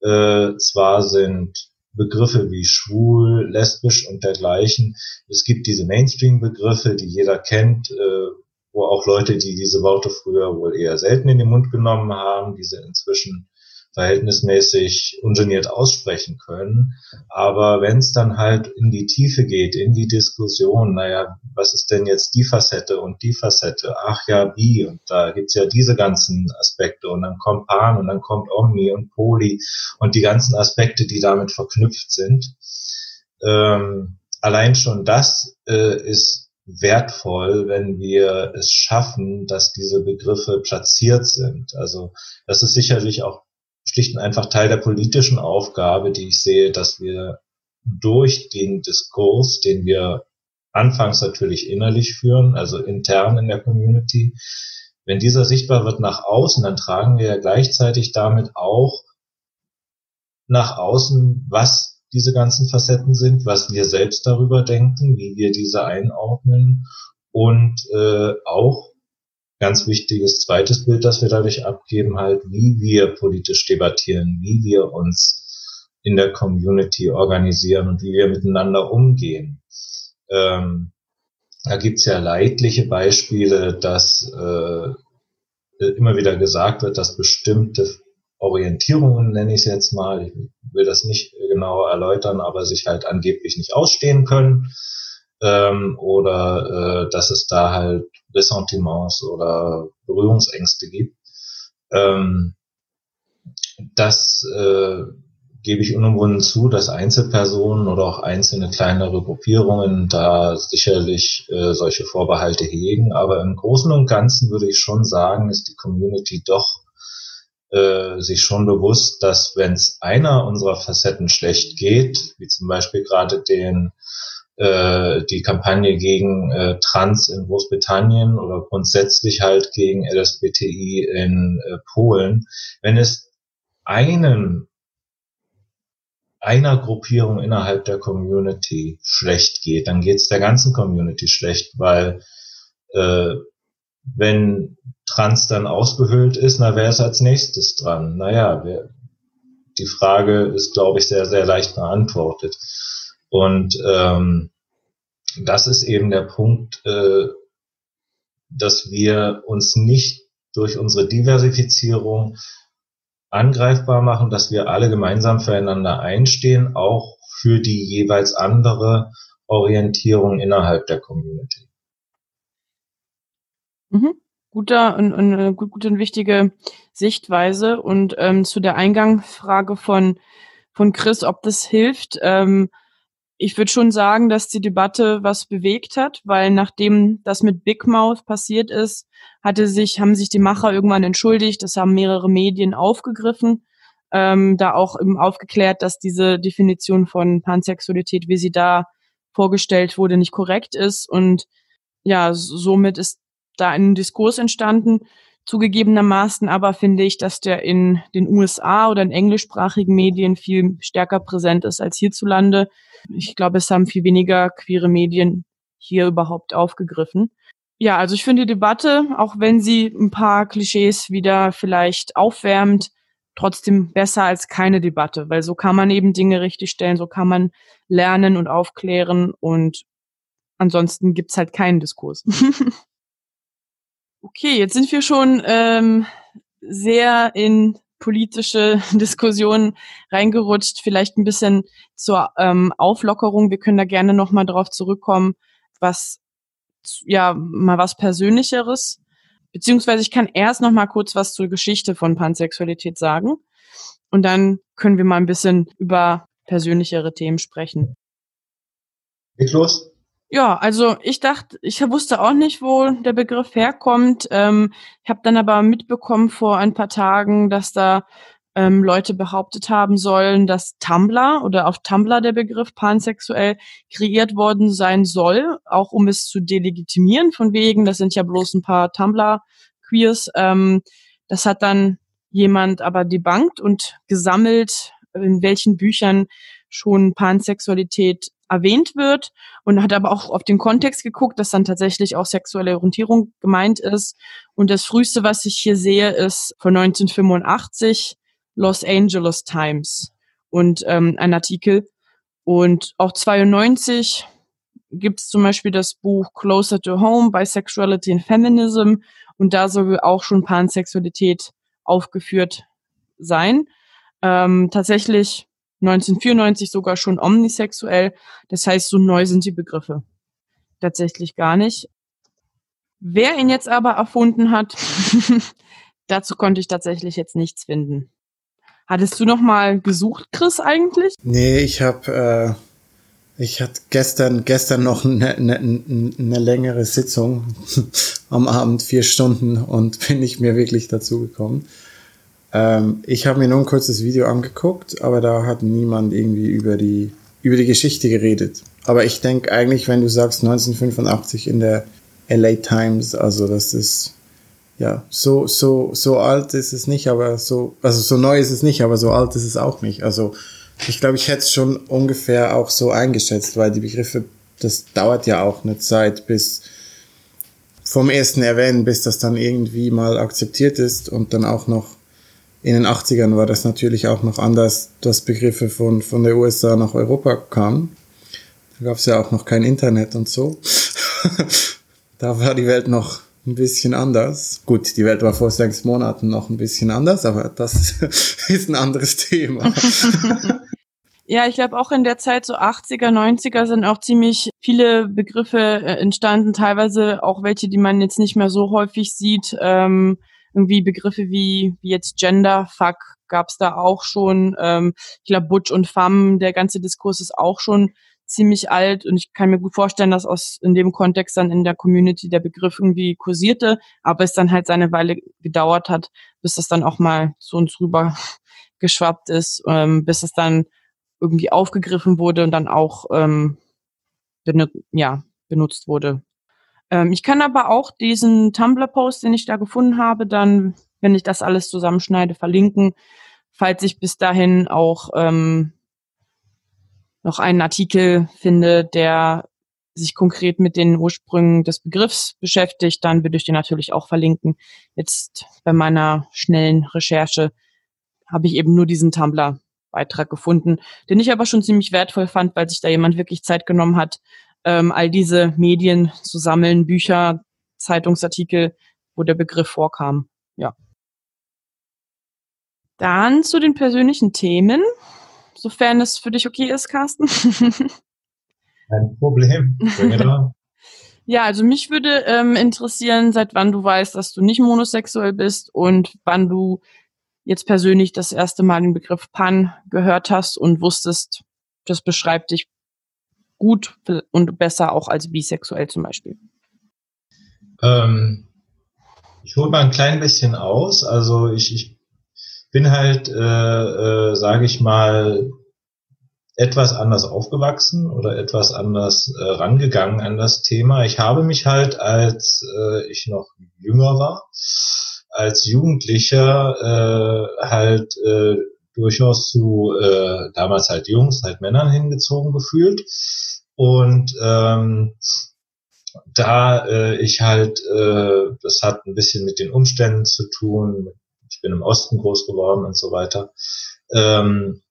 Äh, zwar sind Begriffe wie schwul, lesbisch und dergleichen. Es gibt diese Mainstream-Begriffe, die jeder kennt, äh, wo auch Leute, die diese Worte früher wohl eher selten in den Mund genommen haben, diese inzwischen verhältnismäßig ungeniert aussprechen können. Aber wenn es dann halt in die Tiefe geht, in die Diskussion, naja, was ist denn jetzt die Facette und die Facette? Ach ja, wie? Und da gibt's ja diese ganzen Aspekte und dann kommt Pan und dann kommt Omni und Poly und die ganzen Aspekte, die damit verknüpft sind. Ähm, allein schon das äh, ist wertvoll, wenn wir es schaffen, dass diese Begriffe platziert sind. Also das ist sicherlich auch schlicht und einfach Teil der politischen Aufgabe, die ich sehe, dass wir durch den Diskurs, den wir anfangs natürlich innerlich führen, also intern in der Community, wenn dieser sichtbar wird nach außen, dann tragen wir ja gleichzeitig damit auch nach außen, was diese ganzen Facetten sind, was wir selbst darüber denken, wie wir diese einordnen und äh, auch ganz wichtiges zweites Bild, das wir dadurch abgeben, halt, wie wir politisch debattieren, wie wir uns in der Community organisieren und wie wir miteinander umgehen. Ähm, da gibt's ja leidliche Beispiele, dass äh, immer wieder gesagt wird, dass bestimmte Orientierungen, nenne ich es jetzt mal, ich will das nicht genauer erläutern, aber sich halt angeblich nicht ausstehen können ähm, oder äh, dass es da halt Ressentiments oder Berührungsängste gibt. Ähm, das äh, gebe ich unumwunden zu, dass Einzelpersonen oder auch einzelne kleinere Gruppierungen da sicherlich äh, solche Vorbehalte hegen. Aber im Großen und Ganzen würde ich schon sagen, ist die Community doch äh, sich schon bewusst, dass wenn es einer unserer Facetten schlecht geht, wie zum Beispiel gerade den äh, die Kampagne gegen äh, Trans in Großbritannien oder grundsätzlich halt gegen LSBTI in äh, Polen, wenn es einen einer Gruppierung innerhalb der Community schlecht geht, dann geht es der ganzen Community schlecht, weil äh, wenn Trans dann ausgehöhlt ist, na wer ist als nächstes dran? Naja, wer, die Frage ist, glaube ich, sehr, sehr leicht beantwortet. Und ähm, das ist eben der Punkt, äh, dass wir uns nicht durch unsere Diversifizierung angreifbar machen, dass wir alle gemeinsam füreinander einstehen, auch für die jeweils andere Orientierung innerhalb der Community. Mhm. Guter und, und äh, gut, gute und wichtige Sichtweise. Und ähm, zu der Eingangsfrage von, von Chris, ob das hilft, ähm, ich würde schon sagen, dass die Debatte was bewegt hat, weil nachdem das mit Big Mouth passiert ist, hatte sich, haben sich die Macher irgendwann entschuldigt, das haben mehrere Medien aufgegriffen, ähm, da auch eben aufgeklärt, dass diese Definition von Pansexualität, wie sie da vorgestellt wurde, nicht korrekt ist. Und ja, somit ist da ein Diskurs entstanden. Zugegebenermaßen aber finde ich, dass der in den USA oder in englischsprachigen Medien viel stärker präsent ist als hierzulande. Ich glaube, es haben viel weniger queere Medien hier überhaupt aufgegriffen. Ja, also ich finde die Debatte, auch wenn sie ein paar Klischees wieder vielleicht aufwärmt, trotzdem besser als keine Debatte, weil so kann man eben Dinge richtig stellen, so kann man lernen und aufklären und ansonsten gibt's halt keinen Diskurs. <laughs> okay, jetzt sind wir schon ähm, sehr in politische <laughs> Diskussionen reingerutscht. Vielleicht ein bisschen zur ähm, Auflockerung. Wir können da gerne nochmal drauf zurückkommen, was, ja, mal was Persönlicheres. beziehungsweise ich kann erst noch mal kurz was zur Geschichte von Pansexualität sagen und dann können wir mal ein bisschen über persönlichere Themen sprechen. Geht los? Ja, also ich dachte, ich wusste auch nicht, wo der Begriff herkommt. Ähm, ich habe dann aber mitbekommen vor ein paar Tagen, dass da ähm, Leute behauptet haben sollen, dass Tumblr oder auf Tumblr der Begriff pansexuell kreiert worden sein soll, auch um es zu delegitimieren, von wegen, das sind ja bloß ein paar Tumblr-Queers. Ähm, das hat dann jemand aber debunked und gesammelt, in welchen Büchern schon Pansexualität erwähnt wird und hat aber auch auf den Kontext geguckt, dass dann tatsächlich auch sexuelle Orientierung gemeint ist. Und das früheste, was ich hier sehe, ist von 1985 Los Angeles Times und ähm, ein Artikel. Und auch 92 gibt es zum Beispiel das Buch Closer to Home, Bisexuality and Feminism. Und da soll auch schon Pansexualität aufgeführt sein. Ähm, tatsächlich 1994 sogar schon omnisexuell. Das heißt, so neu sind die Begriffe tatsächlich gar nicht. Wer ihn jetzt aber erfunden hat, <laughs> dazu konnte ich tatsächlich jetzt nichts finden. Hattest du noch mal gesucht, Chris, eigentlich? Nee, ich habe äh, ich hatte gestern gestern noch eine ne, ne längere Sitzung <laughs> am Abend, vier Stunden und <laughs> bin nicht mehr wirklich dazu gekommen. Ähm, ich habe mir nur ein kurzes Video angeguckt, aber da hat niemand irgendwie über die, über die Geschichte geredet. Aber ich denke eigentlich, wenn du sagst 1985 in der LA Times, also das ist ja so so so alt ist es nicht, aber so also so neu ist es nicht, aber so alt ist es auch nicht. Also ich glaube, ich hätte es schon ungefähr auch so eingeschätzt, weil die Begriffe, das dauert ja auch eine Zeit bis vom ersten Erwähnen, bis das dann irgendwie mal akzeptiert ist und dann auch noch in den 80ern war das natürlich auch noch anders, dass Begriffe von, von der USA nach Europa kamen. Da gab es ja auch noch kein Internet und so. <laughs> da war die Welt noch ein bisschen anders. Gut, die Welt war vor sechs Monaten noch ein bisschen anders, aber das <laughs> ist ein anderes Thema. <laughs> Ja, ich glaube auch in der Zeit so 80er, 90er sind auch ziemlich viele Begriffe äh, entstanden, teilweise auch welche, die man jetzt nicht mehr so häufig sieht. Ähm, irgendwie Begriffe wie, wie jetzt Gender, Fuck gab's da auch schon. Ähm, ich glaube, Butch und Femme, der ganze Diskurs ist auch schon ziemlich alt und ich kann mir gut vorstellen, dass aus in dem Kontext dann in der Community der Begriff irgendwie kursierte, aber es dann halt seine Weile gedauert hat, bis das dann auch mal zu uns rüber geschwappt ist, ähm, bis es dann irgendwie aufgegriffen wurde und dann auch ähm, benut ja, benutzt wurde. Ähm, ich kann aber auch diesen Tumblr-Post, den ich da gefunden habe, dann, wenn ich das alles zusammenschneide, verlinken, falls ich bis dahin auch ähm, noch einen Artikel finde, der sich konkret mit den Ursprüngen des Begriffs beschäftigt, dann würde ich den natürlich auch verlinken. Jetzt bei meiner schnellen Recherche habe ich eben nur diesen Tumblr-Beitrag gefunden, den ich aber schon ziemlich wertvoll fand, weil sich da jemand wirklich Zeit genommen hat, ähm, all diese Medien zu sammeln, Bücher, Zeitungsartikel, wo der Begriff vorkam. Ja. Dann zu den persönlichen Themen, sofern es für dich okay ist, Carsten. <laughs> Kein Problem. <laughs> ja, also mich würde ähm, interessieren, seit wann du weißt, dass du nicht monosexuell bist und wann du jetzt persönlich das erste Mal den Begriff Pan gehört hast und wusstest, das beschreibt dich gut und besser auch als bisexuell zum Beispiel? Ähm, ich hole mal ein klein bisschen aus. Also ich, ich bin halt, äh, äh, sage ich mal, etwas anders aufgewachsen oder etwas anders äh, rangegangen an das Thema. Ich habe mich halt, als äh, ich noch jünger war, als Jugendlicher äh, halt äh, durchaus zu äh, damals halt Jungs, halt Männern hingezogen gefühlt. Und ähm, da äh, ich halt, äh, das hat ein bisschen mit den Umständen zu tun, ich bin im Osten groß geworden und so weiter, ähm,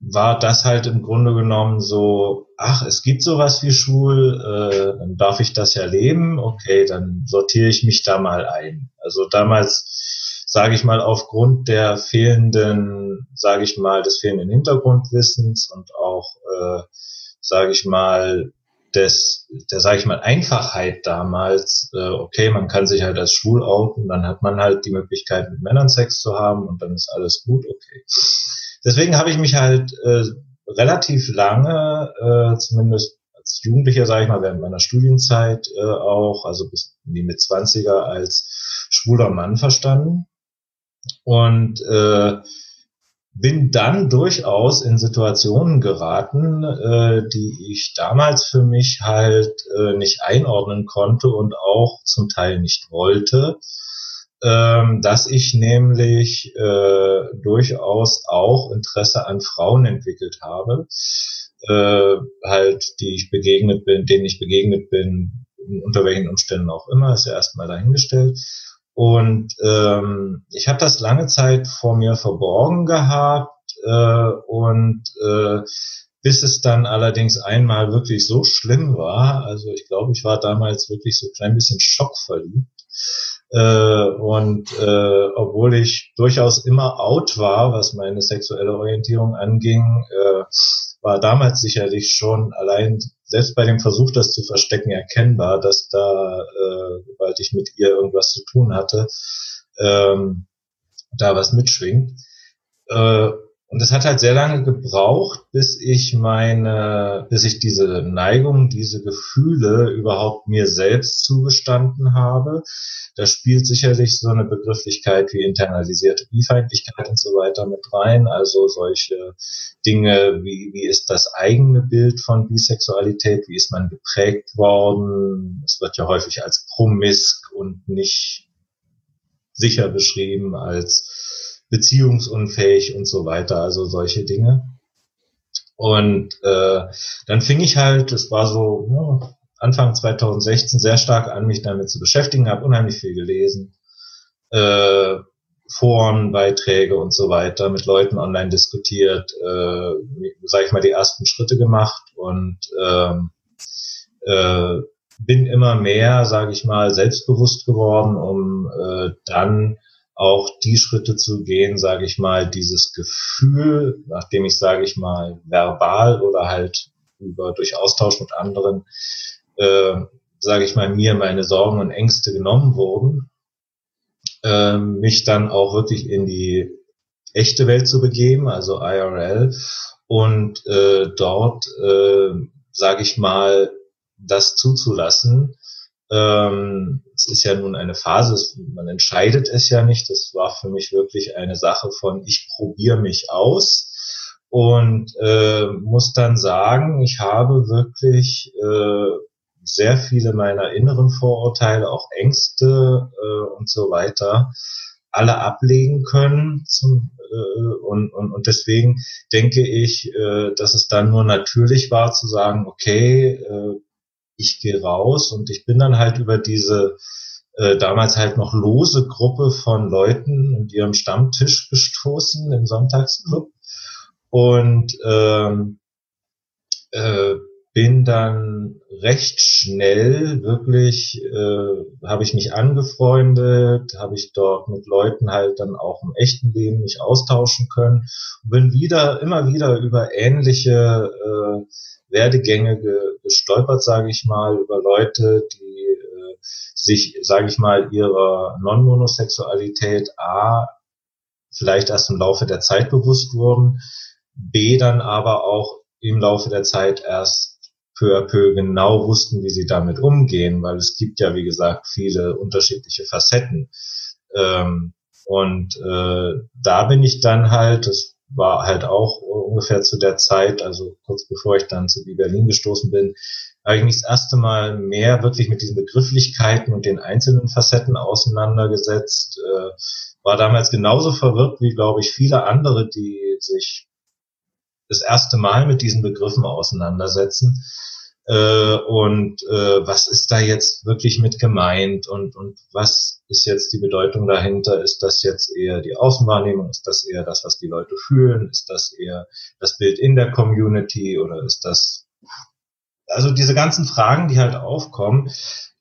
war das halt im Grunde genommen so, ach, es gibt sowas wie schwul, äh, dann darf ich das ja leben, okay, dann sortiere ich mich da mal ein. Also damals, sage ich mal, aufgrund der fehlenden, sage ich mal, des fehlenden Hintergrundwissens und auch, äh, sage ich mal, des, der sage ich mal, Einfachheit damals, äh, okay, man kann sich halt als schwul outen, dann hat man halt die Möglichkeit, mit Männern Sex zu haben und dann ist alles gut, okay. Deswegen habe ich mich halt äh, relativ lange, äh, zumindest als Jugendlicher, sage ich mal, während meiner Studienzeit äh, auch, also bis in die Mitzwanziger als schwuler Mann verstanden. Und äh, bin dann durchaus in Situationen geraten, äh, die ich damals für mich halt äh, nicht einordnen konnte und auch zum Teil nicht wollte, ähm, dass ich nämlich äh, durchaus auch Interesse an Frauen entwickelt habe, äh, halt die ich begegnet bin, denen ich begegnet bin, unter welchen Umständen auch immer, ist ja erstmal dahingestellt. Und ähm, ich habe das lange Zeit vor mir verborgen gehabt äh, und äh, bis es dann allerdings einmal wirklich so schlimm war, also ich glaube, ich war damals wirklich so ein klein bisschen schockverliebt. Äh, und äh, obwohl ich durchaus immer out war, was meine sexuelle Orientierung anging, äh, war damals sicherlich schon allein selbst bei dem Versuch, das zu verstecken, erkennbar, dass da, äh, sobald ich mit ihr irgendwas zu tun hatte, ähm, da was mitschwingt. Äh, und es hat halt sehr lange gebraucht, bis ich meine, bis ich diese Neigung, diese Gefühle überhaupt mir selbst zugestanden habe. Da spielt sicherlich so eine Begrifflichkeit wie internalisierte Bifeindlichkeit und so weiter mit rein. Also solche Dinge, wie, wie ist das eigene Bild von Bisexualität? Wie ist man geprägt worden? Es wird ja häufig als promisk und nicht sicher beschrieben als beziehungsunfähig und so weiter, also solche Dinge. Und äh, dann fing ich halt, es war so ja, Anfang 2016 sehr stark an, mich damit zu beschäftigen, habe unheimlich viel gelesen, äh, Foren, Beiträge und so weiter, mit Leuten online diskutiert, äh, sage ich mal, die ersten Schritte gemacht und ähm, äh, bin immer mehr, sage ich mal, selbstbewusst geworden, um äh, dann auch die Schritte zu gehen, sage ich mal, dieses Gefühl, nachdem ich, sage ich mal, verbal oder halt über durch Austausch mit anderen, äh, sage ich mal, mir meine Sorgen und Ängste genommen wurden, äh, mich dann auch wirklich in die echte Welt zu begeben, also IRL, und äh, dort, äh, sage ich mal, das zuzulassen, ähm, es ist ja nun eine Phase, man entscheidet es ja nicht. Das war für mich wirklich eine Sache von, ich probiere mich aus und äh, muss dann sagen, ich habe wirklich äh, sehr viele meiner inneren Vorurteile, auch Ängste äh, und so weiter, alle ablegen können. Zum, äh, und, und, und deswegen denke ich, äh, dass es dann nur natürlich war zu sagen, okay, äh, ich gehe raus und ich bin dann halt über diese äh, damals halt noch lose Gruppe von Leuten und ihrem Stammtisch gestoßen im Sonntagsclub. Und ähm, äh, bin dann recht schnell wirklich, äh, habe ich mich angefreundet, habe ich dort mit Leuten halt dann auch im echten Leben mich austauschen können. Bin wieder, immer wieder über ähnliche äh, Werdegänge ge gestolpert, sage ich mal, über Leute, die äh, sich, sage ich mal, ihrer Non-Monosexualität A vielleicht erst im Laufe der Zeit bewusst wurden, B dann aber auch im Laufe der Zeit erst peu à peu genau wussten, wie sie damit umgehen, weil es gibt ja, wie gesagt, viele unterschiedliche Facetten. Ähm, und äh, da bin ich dann halt, das war halt auch ungefähr zu der Zeit, also kurz bevor ich dann zu Berlin gestoßen bin, habe ich mich das erste Mal mehr wirklich mit diesen Begrifflichkeiten und den einzelnen Facetten auseinandergesetzt. Äh, war damals genauso verwirrt wie, glaube ich, viele andere, die sich das erste Mal mit diesen Begriffen auseinandersetzen äh, und äh, was ist da jetzt wirklich mit gemeint und, und was ist jetzt die Bedeutung dahinter? Ist das jetzt eher die Außenwahrnehmung? Ist das eher das, was die Leute fühlen? Ist das eher das Bild in der Community oder ist das also diese ganzen Fragen, die halt aufkommen,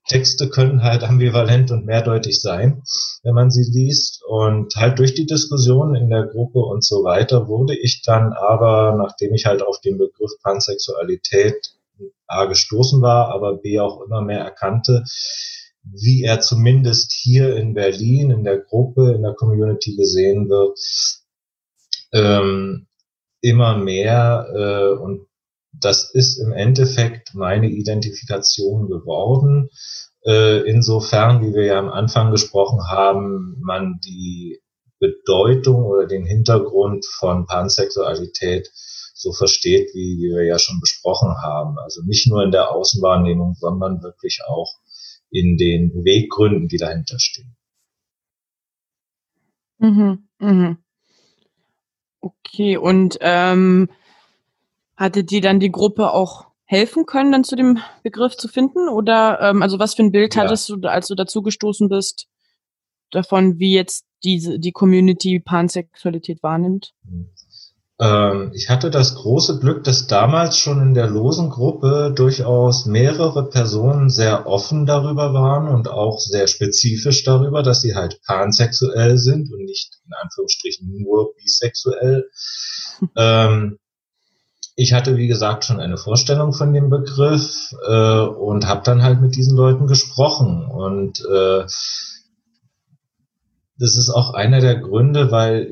Texte können halt ambivalent und mehrdeutig sein, wenn man sie liest. Und halt durch die Diskussion in der Gruppe und so weiter wurde ich dann aber, nachdem ich halt auf den Begriff Pansexualität A gestoßen war, aber B auch immer mehr erkannte, wie er zumindest hier in Berlin in der Gruppe, in der Community gesehen wird, ähm, immer mehr äh, und das ist im Endeffekt meine Identifikation geworden. Äh, insofern, wie wir ja am Anfang gesprochen haben, man die Bedeutung oder den Hintergrund von Pansexualität so versteht, wie, wir ja schon besprochen haben. Also nicht nur in der Außenwahrnehmung, sondern wirklich auch in den Beweggründen, die dahinter stehen. Mhm, mhm. Okay, und ähm, hatte dir dann die Gruppe auch helfen können, dann zu dem Begriff zu finden? Oder ähm, also was für ein Bild ja. hattest du, als du dazu gestoßen bist, davon, wie jetzt diese die Community Pansexualität wahrnimmt? Ähm, ich hatte das große Glück, dass damals schon in der losen Gruppe durchaus mehrere Personen sehr offen darüber waren und auch sehr spezifisch darüber, dass sie halt pansexuell sind und nicht in Anführungsstrichen nur bisexuell. ähm, ich hatte, wie gesagt, schon eine Vorstellung von dem Begriff äh, und habe dann halt mit diesen Leuten gesprochen. Und äh, das ist auch einer der Gründe, weil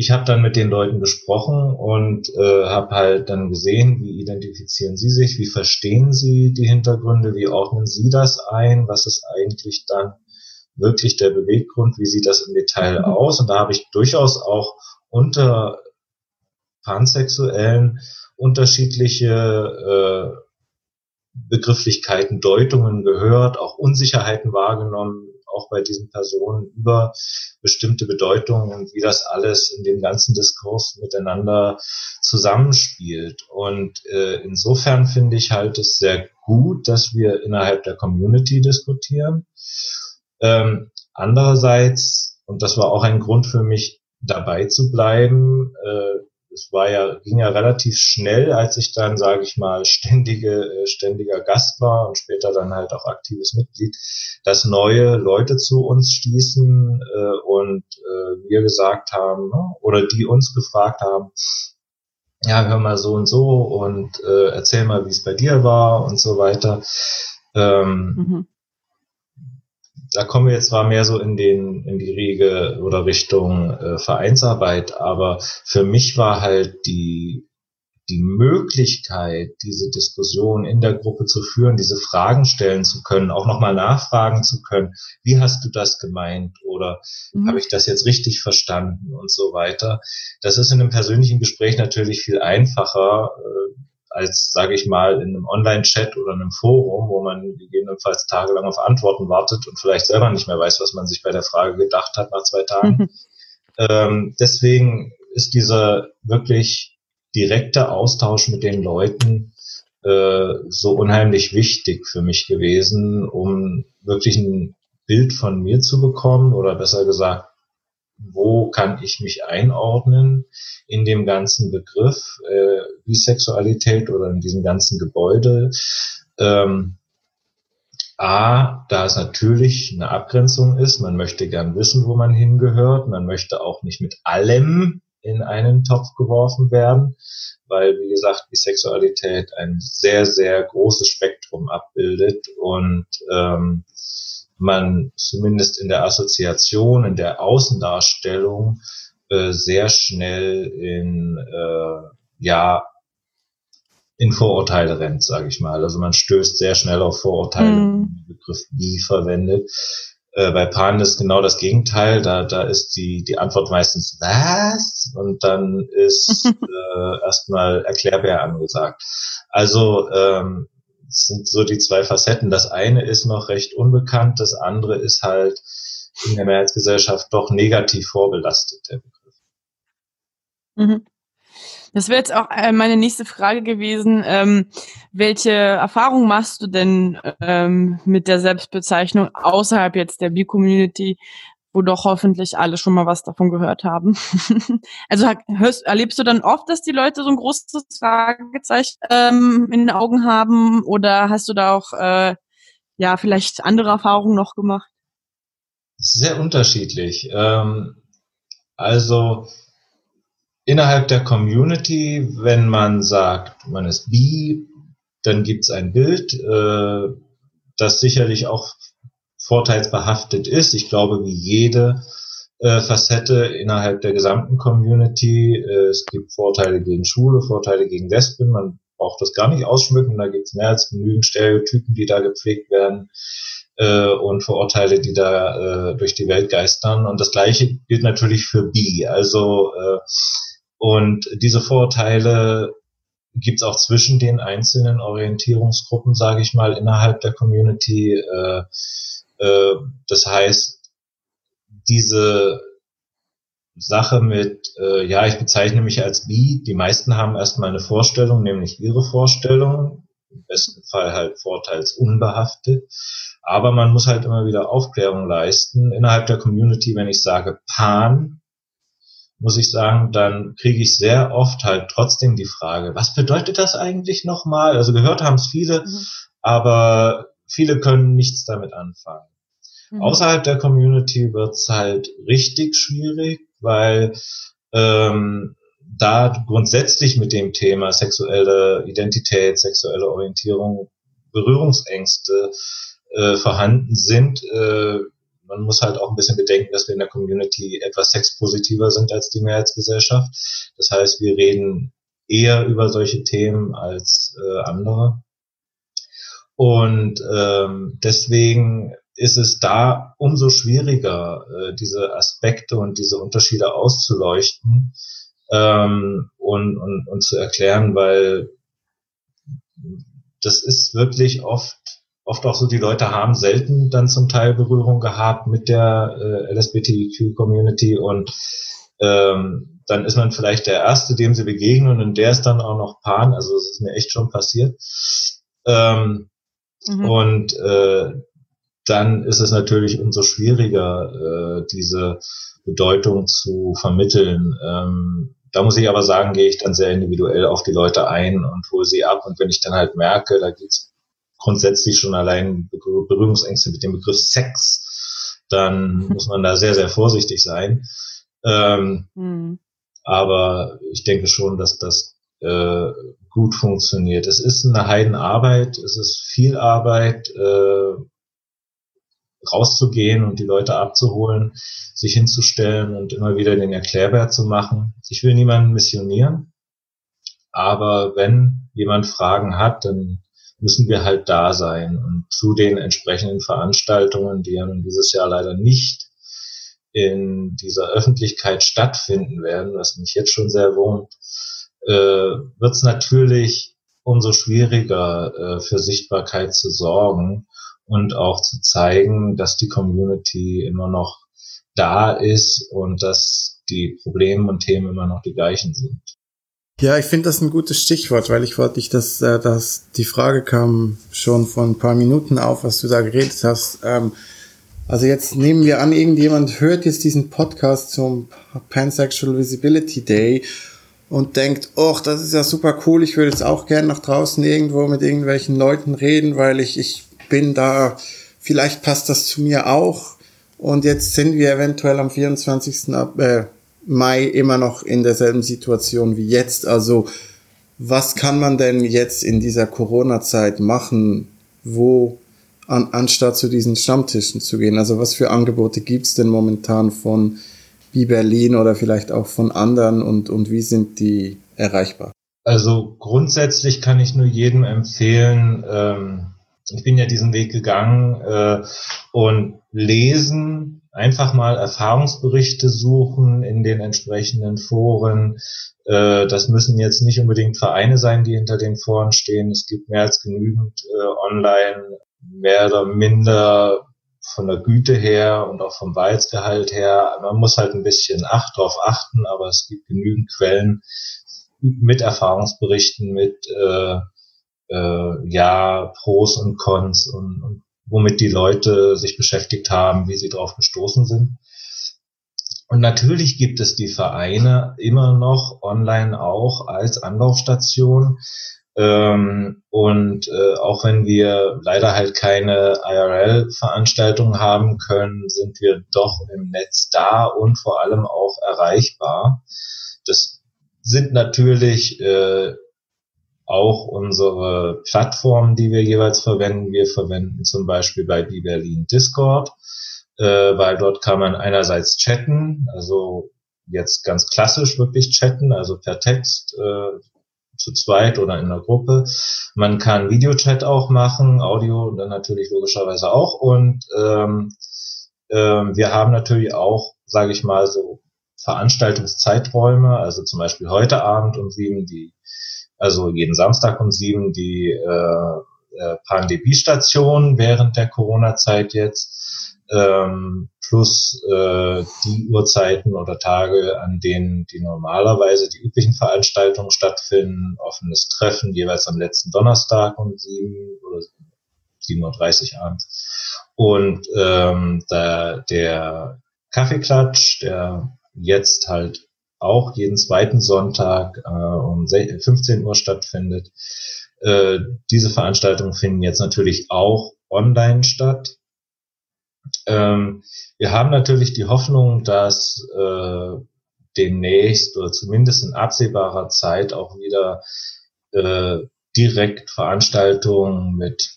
ich habe dann mit den Leuten gesprochen und äh, habe halt dann gesehen, wie identifizieren sie sich, wie verstehen sie die Hintergründe, wie ordnen sie das ein, was ist eigentlich dann wirklich der Beweggrund, wie sieht das im Detail mhm. aus. Und da habe ich durchaus auch unter Pansexuellen unterschiedliche äh, Begrifflichkeiten, Deutungen gehört, auch Unsicherheiten wahrgenommen, auch bei diesen Personen über bestimmte Bedeutungen und wie das alles in dem ganzen Diskurs miteinander zusammenspielt. Und äh, insofern finde ich halt es sehr gut, dass wir innerhalb der Community diskutieren. Ähm, andererseits, und das war auch ein Grund für mich, dabei zu bleiben, äh, es war ja, ging ja relativ schnell, als ich dann, sage ich mal, ständige, äh, ständiger Gast war und später dann halt auch aktives Mitglied, dass neue Leute zu uns stießen äh, und äh, wir gesagt haben, ne, oder die uns gefragt haben, ja, hör mal so und so und äh, erzähl mal, wie es bei dir war und so weiter. Ähm, mhm da kommen wir jetzt zwar mehr so in den in die Riege oder Richtung äh, Vereinsarbeit, aber für mich war halt die die Möglichkeit, diese Diskussion in der Gruppe zu führen, diese Fragen stellen zu können, auch nochmal nachfragen zu können, wie hast du das gemeint oder mhm. habe ich das jetzt richtig verstanden und so weiter. Das ist in einem persönlichen Gespräch natürlich viel einfacher, äh, als, sage ich mal, in einem Online-Chat oder einem Forum, wo man gegebenenfalls tagelang auf Antworten wartet und vielleicht selber nicht mehr weiß, was man sich bei der Frage gedacht hat nach zwei Tagen. Mhm. Ähm, deswegen ist dieser wirklich direkte Austausch mit den Leuten äh, so unheimlich wichtig für mich gewesen, um wirklich ein Bild von mir zu bekommen oder besser gesagt, wo kann ich mich einordnen in dem ganzen Begriff äh, Bisexualität oder in diesem ganzen Gebäude. Ähm, A, da es natürlich eine Abgrenzung ist, man möchte gern wissen, wo man hingehört, man möchte auch nicht mit allem in einen Topf geworfen werden, weil, wie gesagt, Bisexualität ein sehr, sehr großes Spektrum abbildet und ähm, man zumindest in der Assoziation, in der Außendarstellung äh, sehr schnell in äh, ja in Vorurteile rennt, sage ich mal. Also man stößt sehr schnell auf Vorurteile, mhm. den Begriff wie verwendet. Äh, bei Pan ist genau das Gegenteil. Da, da ist die, die Antwort meistens was und dann ist <laughs> äh, erstmal Erklärbär angesagt. Also ähm, es sind so die zwei Facetten. Das eine ist noch recht unbekannt, das andere ist halt in der Mehrheitsgesellschaft doch negativ vorbelastet, der Begriff. Mhm. Das wäre jetzt auch äh, meine nächste Frage gewesen. Ähm, welche Erfahrungen machst du denn ähm, mit der Selbstbezeichnung außerhalb jetzt der B-Community? Wo doch hoffentlich alle schon mal was davon gehört haben. <laughs> also hörst, erlebst du dann oft, dass die Leute so ein großes Fragezeichen ähm, in den Augen haben oder hast du da auch äh, ja vielleicht andere Erfahrungen noch gemacht? Sehr unterschiedlich. Ähm, also innerhalb der Community, wenn man sagt, man ist bi, dann gibt's ein Bild, äh, das sicherlich auch vorteilsbehaftet ist. Ich glaube, wie jede äh, Facette innerhalb der gesamten Community. Äh, es gibt Vorteile gegen Schule, Vorteile gegen Lesben. Man braucht das gar nicht ausschmücken. Da gibt es mehr als genügend Stereotypen, die da gepflegt werden äh, und Vorurteile, die da äh, durch die Welt geistern. Und das Gleiche gilt natürlich für Bi. Also äh, und diese Vorurteile gibt es auch zwischen den einzelnen Orientierungsgruppen, sage ich mal, innerhalb der Community. Äh, äh, das heißt, diese Sache mit, äh, ja, ich bezeichne mich als bi, die meisten haben erstmal eine Vorstellung, nämlich ihre Vorstellung, im besten Fall halt vorteilsunbehaftet. Aber man muss halt immer wieder Aufklärung leisten. Innerhalb der Community, wenn ich sage Pan, muss ich sagen, dann kriege ich sehr oft halt trotzdem die Frage, was bedeutet das eigentlich nochmal? Also gehört haben es viele, mhm. aber viele können nichts damit anfangen. Mhm. Außerhalb der Community wird's halt richtig schwierig, weil ähm, da grundsätzlich mit dem Thema sexuelle Identität, sexuelle Orientierung, Berührungsängste äh, vorhanden sind. Äh, man muss halt auch ein bisschen bedenken, dass wir in der Community etwas sexpositiver sind als die Mehrheitsgesellschaft. Das heißt, wir reden eher über solche Themen als äh, andere. Und ähm, deswegen ist es da umso schwieriger, äh, diese Aspekte und diese Unterschiede auszuleuchten ähm, und, und, und zu erklären, weil das ist wirklich oft oft auch so, die Leute haben selten dann zum Teil Berührung gehabt mit der äh, LSBTQ-Community und ähm, dann ist man vielleicht der Erste, dem sie begegnen und der ist dann auch noch Pan, also das ist mir echt schon passiert. Ähm, mhm. Und äh, dann ist es natürlich umso schwieriger, äh, diese Bedeutung zu vermitteln. Ähm, da muss ich aber sagen, gehe ich dann sehr individuell auf die Leute ein und hole sie ab. Und wenn ich dann halt merke, da gibt's grundsätzlich schon allein Berührungsängste mit dem Begriff Sex, dann <laughs> muss man da sehr, sehr vorsichtig sein. Ähm, mhm. Aber ich denke schon, dass das äh, gut funktioniert. Es ist eine Heidenarbeit, es ist viel Arbeit, äh, rauszugehen und die Leute abzuholen, sich hinzustellen und immer wieder den Erklärbär zu machen. Ich will niemanden missionieren, aber wenn jemand Fragen hat, dann müssen wir halt da sein und zu den entsprechenden Veranstaltungen, die ja nun dieses Jahr leider nicht in dieser Öffentlichkeit stattfinden werden, was mich jetzt schon sehr wurmt, äh, wird es natürlich umso schwieriger äh, für Sichtbarkeit zu sorgen und auch zu zeigen, dass die Community immer noch da ist und dass die Probleme und Themen immer noch die gleichen sind. Ja, ich finde das ein gutes Stichwort, weil ich wollte dich, dass, äh, dass die Frage kam schon vor ein paar Minuten auf, was du da geredet hast. Ähm, also jetzt nehmen wir an, irgendjemand hört jetzt diesen Podcast zum Pansexual Visibility Day und denkt, oh, das ist ja super cool, ich würde jetzt auch gerne nach draußen irgendwo mit irgendwelchen Leuten reden, weil ich, ich bin da, vielleicht passt das zu mir auch. Und jetzt sind wir eventuell am 24. Äh, Mai immer noch in derselben Situation wie jetzt. Also was kann man denn jetzt in dieser Corona-Zeit machen, wo an, anstatt zu diesen Stammtischen zu gehen? Also was für Angebote gibt's denn momentan von wie Berlin oder vielleicht auch von anderen und, und wie sind die erreichbar? Also grundsätzlich kann ich nur jedem empfehlen, ähm, ich bin ja diesen Weg gegangen äh, und lesen, einfach mal Erfahrungsberichte suchen in den entsprechenden Foren. Äh, das müssen jetzt nicht unbedingt Vereine sein, die hinter den Foren stehen. Es gibt mehr als genügend äh, online, mehr oder minder von der Güte her und auch vom Wahrheitsgehalt her. Man muss halt ein bisschen acht drauf achten, aber es gibt genügend Quellen mit Erfahrungsberichten, mit äh, äh, ja, Pros und Cons und, und womit die Leute sich beschäftigt haben, wie sie drauf gestoßen sind. Und natürlich gibt es die Vereine immer noch online auch als Anlaufstation. Ähm, und äh, auch wenn wir leider halt keine IRL-Veranstaltungen haben können, sind wir doch im Netz da und vor allem auch erreichbar. Das sind natürlich äh, auch unsere Plattformen, die wir jeweils verwenden. Wir verwenden zum Beispiel bei B-Berlin Discord, äh, weil dort kann man einerseits chatten, also jetzt ganz klassisch wirklich chatten, also per Text äh, zu zweit oder in einer Gruppe. Man kann Videochat auch machen, Audio dann natürlich logischerweise auch. Und ähm, ähm, wir haben natürlich auch, sage ich mal, so Veranstaltungszeiträume, also zum Beispiel heute Abend um sieben die, also jeden Samstag um sieben die äh, äh, Pandemiestation während der Corona-Zeit jetzt. Ähm, plus äh, die Uhrzeiten oder Tage, an denen die normalerweise die üblichen Veranstaltungen stattfinden, offenes Treffen jeweils am letzten Donnerstag um sieben oder 7.30 Uhr abends. Und ähm, da, der Kaffeeklatsch, der jetzt halt auch jeden zweiten Sonntag äh, um 15 Uhr stattfindet. Äh, diese Veranstaltungen finden jetzt natürlich auch online statt. Ähm, wir haben natürlich die Hoffnung, dass äh, demnächst oder zumindest in absehbarer Zeit auch wieder äh, direkt Veranstaltungen mit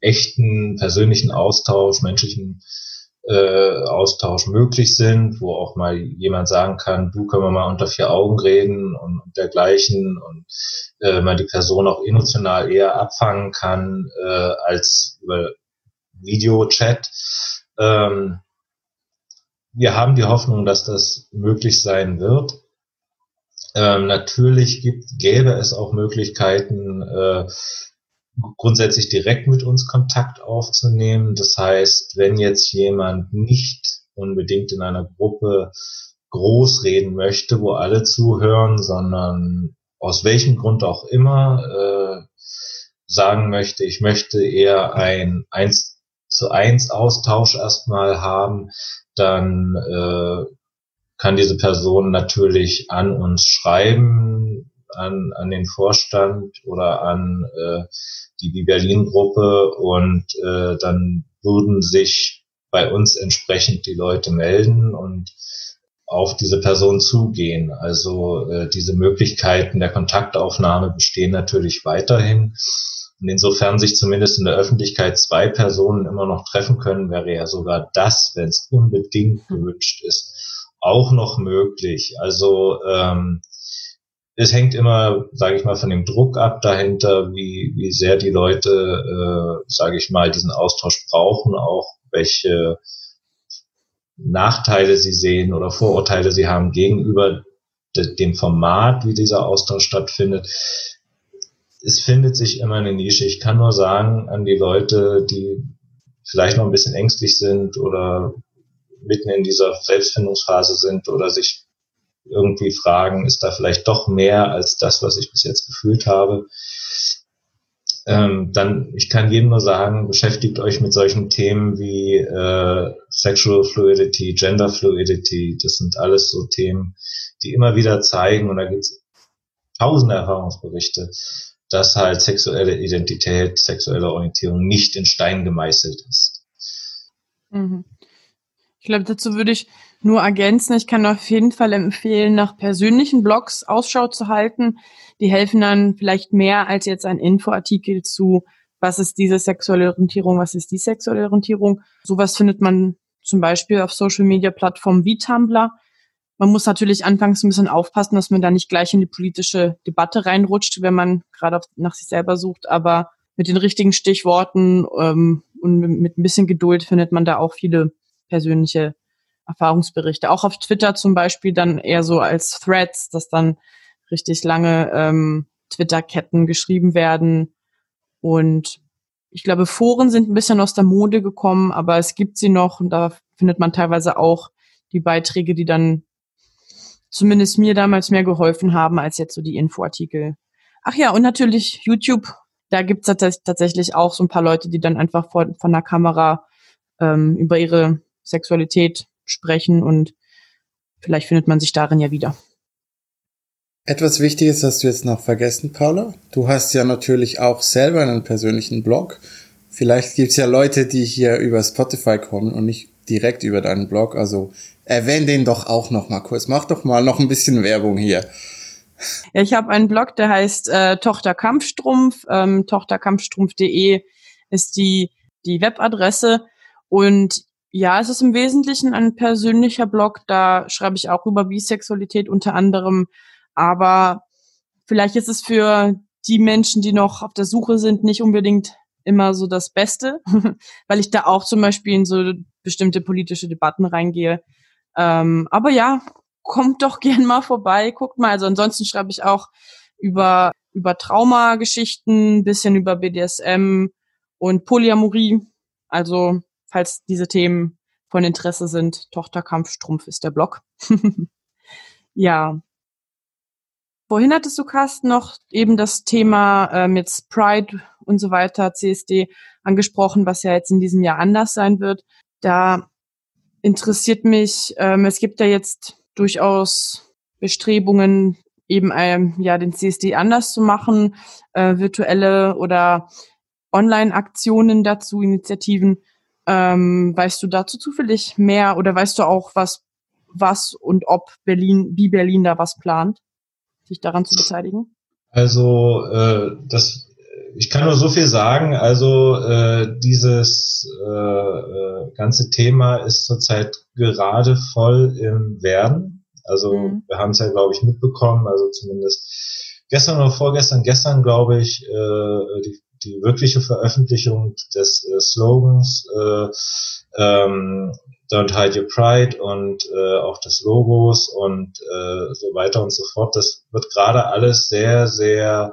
echten persönlichen Austausch, menschlichen äh, Austausch möglich sind, wo auch mal jemand sagen kann, du können wir mal unter vier Augen reden und, und dergleichen und äh, man die Person auch emotional eher abfangen kann äh, als über Videochat. Ähm, wir haben die Hoffnung, dass das möglich sein wird. Ähm, natürlich gibt, gäbe es auch Möglichkeiten, äh, grundsätzlich direkt mit uns Kontakt aufzunehmen. Das heißt, wenn jetzt jemand nicht unbedingt in einer Gruppe groß reden möchte, wo alle zuhören, sondern aus welchem Grund auch immer äh, sagen möchte, ich möchte eher ein eins zu eins Austausch erstmal haben, dann äh, kann diese Person natürlich an uns schreiben, an, an den Vorstand oder an äh, die Berlin-Gruppe und äh, dann würden sich bei uns entsprechend die Leute melden und auf diese Person zugehen. Also äh, diese Möglichkeiten der Kontaktaufnahme bestehen natürlich weiterhin. Und insofern sich zumindest in der Öffentlichkeit zwei Personen immer noch treffen können, wäre ja sogar das, wenn es unbedingt hm. gewünscht ist, auch noch möglich. Also ähm, es hängt immer, sage ich mal, von dem Druck ab dahinter, wie, wie sehr die Leute, äh, sage ich mal, diesen Austausch brauchen, auch welche Nachteile sie sehen oder Vorurteile sie haben gegenüber de, dem Format, wie dieser Austausch stattfindet es findet sich immer eine Nische. Ich kann nur sagen an die Leute, die vielleicht noch ein bisschen ängstlich sind oder mitten in dieser Selbstfindungsphase sind oder sich irgendwie fragen, ist da vielleicht doch mehr als das, was ich bis jetzt gefühlt habe. Ähm, dann, ich kann jedem nur sagen, beschäftigt euch mit solchen Themen wie äh, Sexual Fluidity, Gender Fluidity. Das sind alles so Themen, die immer wieder zeigen, und da gibt es tausende Erfahrungsberichte, dass halt sexuelle Identität, sexuelle Orientierung nicht in Stein gemeißelt ist. Mhm. Ich glaube, dazu würde ich nur ergänzen, ich kann auf jeden Fall empfehlen, nach persönlichen Blogs Ausschau zu halten. Die helfen dann vielleicht mehr als jetzt ein Infoartikel zu, was ist diese sexuelle Orientierung, was ist die sexuelle Orientierung. Sowas findet man zum Beispiel auf Social Media Plattformen wie Tumblr. Man muss natürlich anfangs ein bisschen aufpassen, dass man da nicht gleich in die politische Debatte reinrutscht, wenn man gerade nach sich selber sucht. Aber mit den richtigen Stichworten ähm, und mit ein bisschen Geduld findet man da auch viele persönliche Erfahrungsberichte. Auch auf Twitter zum Beispiel dann eher so als Threads, dass dann richtig lange ähm, Twitter-Ketten geschrieben werden. Und ich glaube, Foren sind ein bisschen aus der Mode gekommen, aber es gibt sie noch und da findet man teilweise auch die Beiträge, die dann zumindest mir damals mehr geholfen haben als jetzt so die Infoartikel. Ach ja, und natürlich YouTube. Da gibt's tatsächlich auch so ein paar Leute, die dann einfach vor, von der Kamera ähm, über ihre Sexualität sprechen und vielleicht findet man sich darin ja wieder. Etwas Wichtiges hast du jetzt noch vergessen, Paula. Du hast ja natürlich auch selber einen persönlichen Blog. Vielleicht gibt's ja Leute, die hier über Spotify kommen und nicht direkt über deinen Blog. Also erwähne den doch auch noch mal kurz. Mach doch mal noch ein bisschen Werbung hier. Ja, ich habe einen Blog, der heißt äh, Tochter Kampfstrumpf. Ähm, Tochterkampfstrumpf.de ist die, die Webadresse. Und ja, es ist im Wesentlichen ein persönlicher Blog. Da schreibe ich auch über Bisexualität unter anderem. Aber vielleicht ist es für die Menschen, die noch auf der Suche sind, nicht unbedingt immer so das Beste, <laughs> weil ich da auch zum Beispiel in so bestimmte politische Debatten reingehe. Ähm, aber ja, kommt doch <laughs> gern mal vorbei, guckt mal. Also ansonsten schreibe ich auch über, über Traumageschichten, bisschen über BDSM und Polyamorie. Also, falls diese Themen von Interesse sind, Tochterkampfstrumpf ist der Blog. <laughs> ja. Vorhin hattest du, Carsten, noch eben das Thema äh, mit Pride und so weiter, CSD, angesprochen, was ja jetzt in diesem Jahr anders sein wird. Da interessiert mich, ähm, es gibt ja jetzt durchaus Bestrebungen, eben ähm, ja den CSD anders zu machen, äh, virtuelle oder Online-Aktionen dazu, Initiativen. Ähm, weißt du dazu zufällig mehr oder weißt du auch, was, was und ob Berlin, wie Berlin da was plant, sich daran zu beteiligen? Also äh, das ich kann nur so viel sagen. Also äh, dieses äh, äh, ganze Thema ist zurzeit gerade voll im Werden. Also mhm. wir haben es ja, glaube ich, mitbekommen. Also zumindest gestern oder vorgestern, gestern, glaube ich, äh, die, die wirkliche Veröffentlichung des äh, Slogans äh, ähm, Don't Hide Your Pride und äh, auch des Logos und äh, so weiter und so fort. Das wird gerade alles sehr, sehr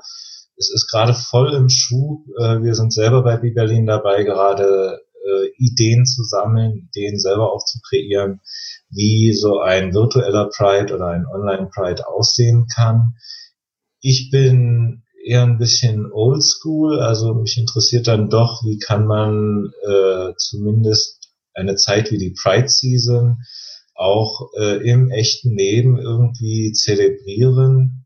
es ist gerade voll im Schub. Äh, wir sind selber bei B Berlin dabei, gerade äh, Ideen zu sammeln, Ideen selber auch zu kreieren, wie so ein virtueller Pride oder ein Online Pride aussehen kann. Ich bin eher ein bisschen oldschool, also mich interessiert dann doch, wie kann man äh, zumindest eine Zeit wie die Pride Season auch äh, im echten Leben irgendwie zelebrieren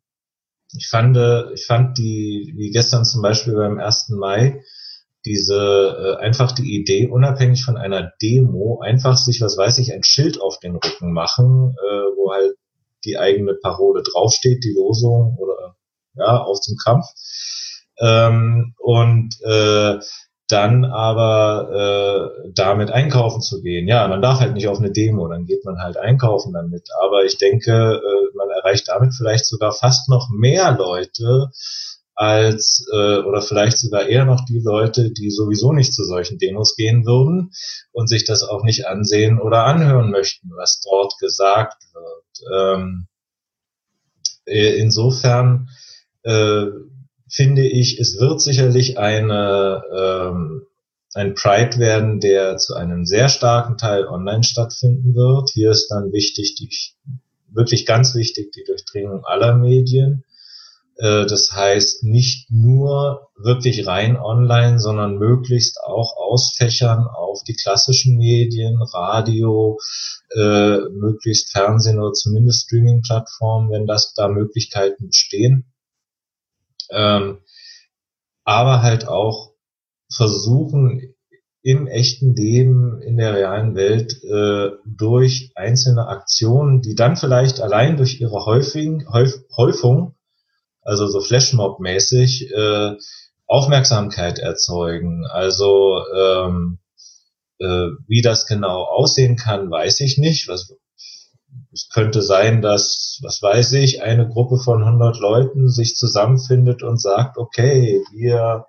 ich fand, ich fand die, wie gestern zum Beispiel beim 1. Mai, diese äh, einfach die Idee, unabhängig von einer Demo, einfach sich, was weiß ich, ein Schild auf den Rücken machen, äh, wo halt die eigene Parole draufsteht, die Losung oder ja, auf zum Kampf. Ähm, und äh, dann aber äh, damit einkaufen zu gehen. Ja, man darf halt nicht auf eine Demo, dann geht man halt einkaufen damit. Aber ich denke, äh, man erreicht damit vielleicht sogar fast noch mehr Leute als äh, oder vielleicht sogar eher noch die Leute, die sowieso nicht zu solchen Demos gehen würden und sich das auch nicht ansehen oder anhören möchten, was dort gesagt wird. Ähm, äh, insofern äh, finde ich, es wird sicherlich eine, ähm, ein Pride werden, der zu einem sehr starken Teil online stattfinden wird. Hier ist dann wichtig, die, wirklich ganz wichtig, die Durchdringung aller Medien. Äh, das heißt, nicht nur wirklich rein online, sondern möglichst auch ausfächern auf die klassischen Medien, Radio, äh, möglichst Fernsehen oder zumindest Streaming-Plattformen, wenn das da Möglichkeiten bestehen ähm, aber halt auch versuchen, im echten Leben, in der realen Welt, äh, durch einzelne Aktionen, die dann vielleicht allein durch ihre Häufing, Häuf, Häufung, also so Flashmob-mäßig, äh, Aufmerksamkeit erzeugen. Also ähm, äh, wie das genau aussehen kann, weiß ich nicht. Was es könnte sein, dass, was weiß ich, eine Gruppe von 100 Leuten sich zusammenfindet und sagt, okay, wir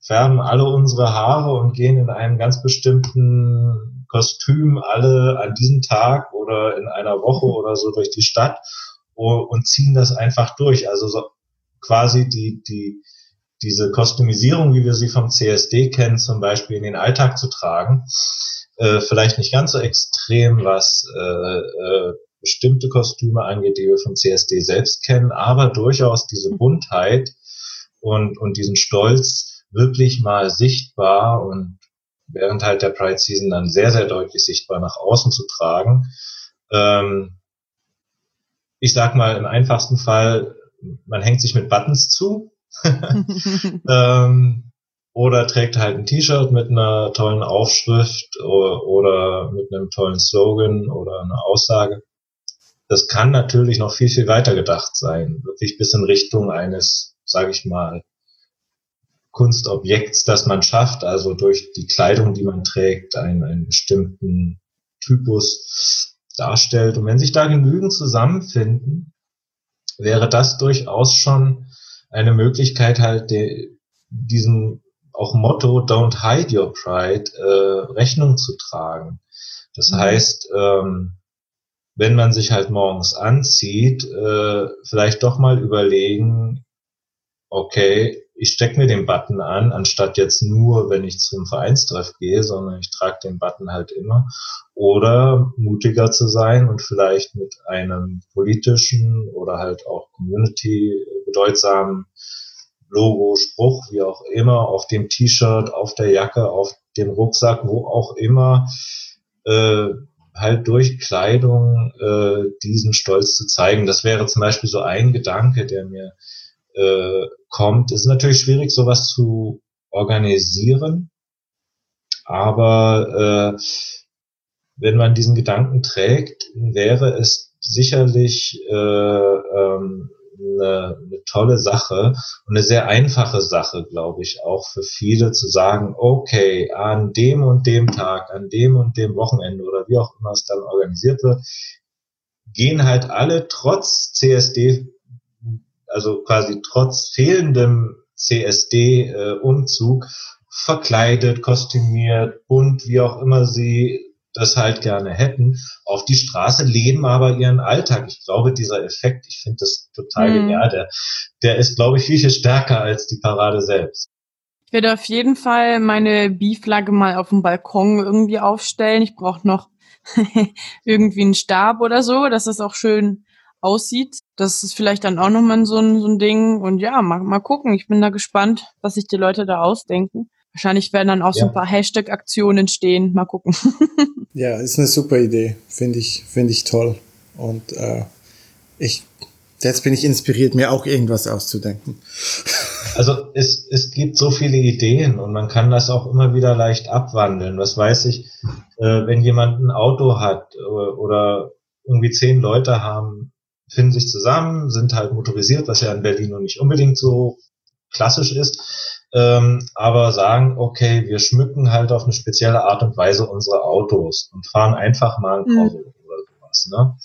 färben alle unsere Haare und gehen in einem ganz bestimmten Kostüm alle an diesem Tag oder in einer Woche oder so durch die Stadt und ziehen das einfach durch. Also so quasi die, die, diese Kostümisierung, wie wir sie vom CSD kennen, zum Beispiel in den Alltag zu tragen äh, vielleicht nicht ganz so extrem, was äh, äh, bestimmte Kostüme angeht, die wir vom CSD selbst kennen, aber durchaus diese mhm. Buntheit und, und diesen Stolz wirklich mal sichtbar und während halt der Pride Season dann sehr, sehr deutlich sichtbar nach außen zu tragen. Ähm, ich sag mal, im einfachsten Fall, man hängt sich mit Buttons zu. <laughs> <laughs> ähm, oder trägt halt ein T-Shirt mit einer tollen Aufschrift oder, mit einem tollen Slogan oder einer Aussage. das kann natürlich noch viel, viel weiter gedacht sein. Wirklich bis in Richtung eines, sage ich mal, Kunstobjekts, das man schafft, also durch die Kleidung, die man trägt, einen, einen bestimmten Typus darstellt. Und wenn sich da genügend zusammenfinden, wäre das durchaus schon eine Möglichkeit, halt de, diesem auch Motto Don't hide your pride äh, Rechnung zu tragen. Das mhm. heißt, ähm, wenn man sich halt morgens anzieht, äh, vielleicht doch mal überlegen, okay, ich stecke mir den Button an, anstatt jetzt nur, wenn ich zum Vereinstreff gehe, sondern ich trage den Button halt immer. Oder mutiger zu sein und vielleicht mit einem politischen oder halt auch Community bedeutsamen Logo, Spruch, wie auch immer, auf dem T-Shirt, auf der Jacke, auf dem Rucksack, wo auch immer, äh, halt durch Kleidung äh, diesen Stolz zu zeigen. Das wäre zum Beispiel so ein Gedanke, der mir äh, kommt. Es ist natürlich schwierig, sowas zu organisieren, aber äh, wenn man diesen Gedanken trägt, wäre es sicherlich äh, ähm, eine, eine tolle Sache und eine sehr einfache Sache, glaube ich, auch für viele zu sagen, okay, an dem und dem Tag, an dem und dem Wochenende oder wie auch immer es dann organisiert wird, gehen halt alle trotz CSD also quasi trotz fehlendem CSD-Umzug äh, verkleidet, kostümiert, bunt, wie auch immer sie das halt gerne hätten, auf die Straße leben aber ihren Alltag. Ich glaube, dieser Effekt, ich finde das total mhm. genial, der, der ist, glaube ich, viel, viel stärker als die Parade selbst. Ich werde auf jeden Fall meine B-Flagge mal auf dem Balkon irgendwie aufstellen. Ich brauche noch <laughs> irgendwie einen Stab oder so, dass es auch schön aussieht. Das ist vielleicht dann auch nochmal so ein, so ein Ding. Und ja, mal, mal gucken. Ich bin da gespannt, was sich die Leute da ausdenken. Wahrscheinlich werden dann auch ja. so ein paar Hashtag-Aktionen entstehen. Mal gucken. <laughs> ja, ist eine super Idee. Finde ich, finde ich toll. Und äh, ich, jetzt bin ich inspiriert, mir auch irgendwas auszudenken. <laughs> Also es, es gibt so viele Ideen und man kann das auch immer wieder leicht abwandeln. Was weiß ich, äh, wenn jemand ein Auto hat oder, oder irgendwie zehn Leute haben, finden sich zusammen, sind halt motorisiert, was ja in Berlin noch nicht unbedingt so klassisch ist, ähm, aber sagen, okay, wir schmücken halt auf eine spezielle Art und Weise unsere Autos und fahren einfach mal ein Corso mhm. oder sowas, ne?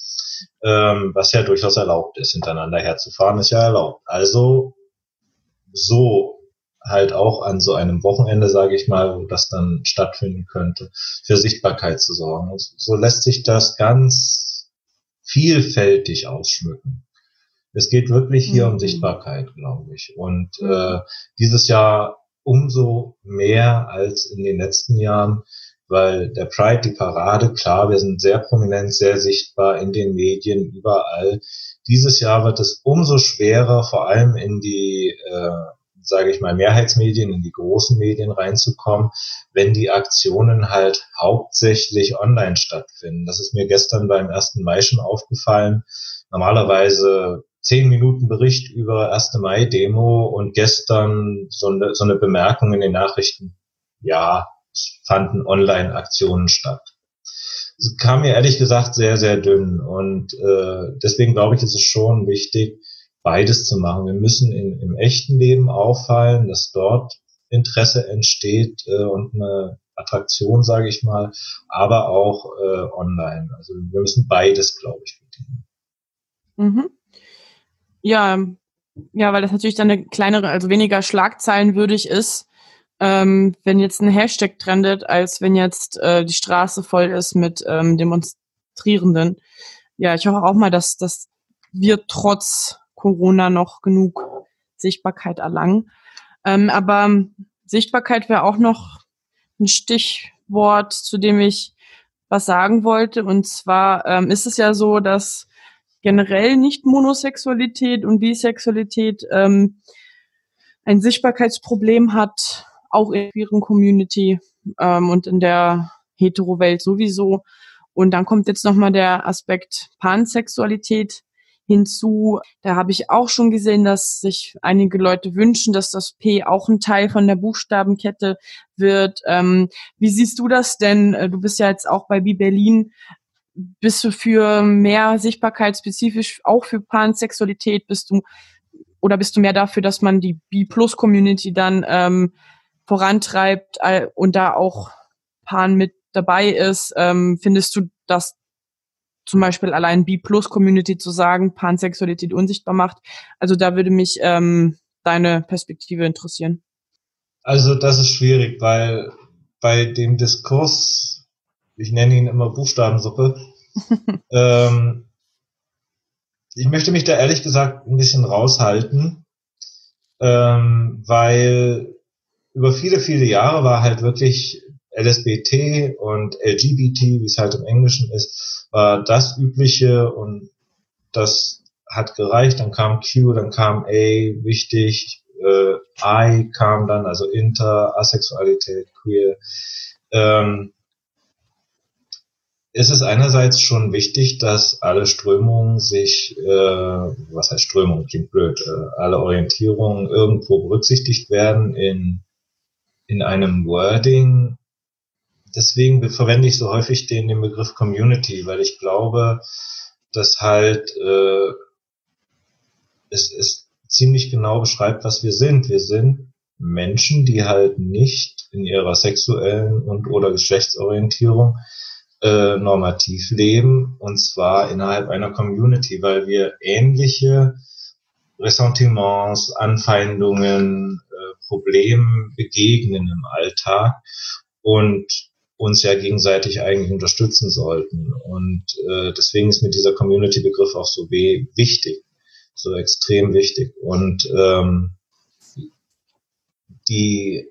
Ähm, was ja durchaus erlaubt ist, hintereinander herzufahren, ist ja erlaubt. Also so halt auch an so einem Wochenende, sage ich mal, wo das dann stattfinden könnte, für Sichtbarkeit zu sorgen. So lässt sich das ganz vielfältig ausschmücken. Es geht wirklich hier mhm. um Sichtbarkeit, glaube ich. Und mhm. äh, dieses Jahr umso mehr als in den letzten Jahren, weil der Pride, die Parade, klar, wir sind sehr prominent, sehr sichtbar in den Medien, überall. Dieses Jahr wird es umso schwerer, vor allem in die äh, sage ich mal, Mehrheitsmedien, in die großen Medien reinzukommen, wenn die Aktionen halt hauptsächlich online stattfinden. Das ist mir gestern beim 1. Mai schon aufgefallen. Normalerweise zehn Minuten Bericht über 1. Mai-Demo und gestern so eine, so eine Bemerkung in den Nachrichten. Ja, es fanden Online-Aktionen statt. Es kam mir ehrlich gesagt sehr, sehr dünn und äh, deswegen glaube ich, ist es schon wichtig, beides zu machen. Wir müssen in, im echten Leben auffallen, dass dort Interesse entsteht äh, und eine Attraktion, sage ich mal, aber auch äh, online. Also wir müssen beides, glaube ich, bedienen. Mhm. Ja, ja, weil das natürlich dann eine kleinere, also weniger schlagzeilenwürdig ist, ähm, wenn jetzt ein Hashtag trendet, als wenn jetzt äh, die Straße voll ist mit ähm, Demonstrierenden. Ja, ich hoffe auch mal, dass, dass wir trotz Corona noch genug Sichtbarkeit erlangen. Ähm, aber Sichtbarkeit wäre auch noch ein Stichwort, zu dem ich was sagen wollte. Und zwar ähm, ist es ja so, dass generell nicht Monosexualität und Bisexualität ähm, ein Sichtbarkeitsproblem hat, auch in der Community ähm, und in der Hetero-Welt sowieso. Und dann kommt jetzt nochmal der Aspekt Pansexualität hinzu. Da habe ich auch schon gesehen, dass sich einige Leute wünschen, dass das P auch ein Teil von der Buchstabenkette wird. Ähm, wie siehst du das denn? Äh, du bist ja jetzt auch bei Bi Berlin bist du für mehr Sichtbarkeit spezifisch auch für Pansexualität? Bist du oder bist du mehr dafür, dass man die B-Plus-Community dann ähm, vorantreibt äh, und da auch Pan mit dabei ist? Ähm, findest du, dass zum Beispiel allein B-Plus-Community zu sagen, Pansexualität unsichtbar macht? Also da würde mich ähm, deine Perspektive interessieren. Also das ist schwierig, weil bei dem Diskurs, ich nenne ihn immer Buchstabensuppe, <laughs> ähm, ich möchte mich da ehrlich gesagt ein bisschen raushalten, ähm, weil über viele, viele Jahre war halt wirklich LSBT und LGBT, wie es halt im Englischen ist, war das übliche und das hat gereicht. Dann kam Q, dann kam A, wichtig, äh, I kam dann, also Inter, Asexualität, Queer. Ähm, ist es einerseits schon wichtig, dass alle Strömungen sich, äh, was heißt Strömung, klingt blöd, äh, alle Orientierungen irgendwo berücksichtigt werden in, in einem Wording. Deswegen verwende ich so häufig den, den Begriff Community, weil ich glaube, dass halt äh, es, es ziemlich genau beschreibt, was wir sind. Wir sind Menschen, die halt nicht in ihrer sexuellen und oder Geschlechtsorientierung äh, normativ leben, und zwar innerhalb einer Community, weil wir ähnliche Ressentiments, Anfeindungen, äh, Problemen begegnen im Alltag und uns ja gegenseitig eigentlich unterstützen sollten. Und äh, deswegen ist mir dieser Community-Begriff auch so wichtig, so extrem wichtig. Und ähm, die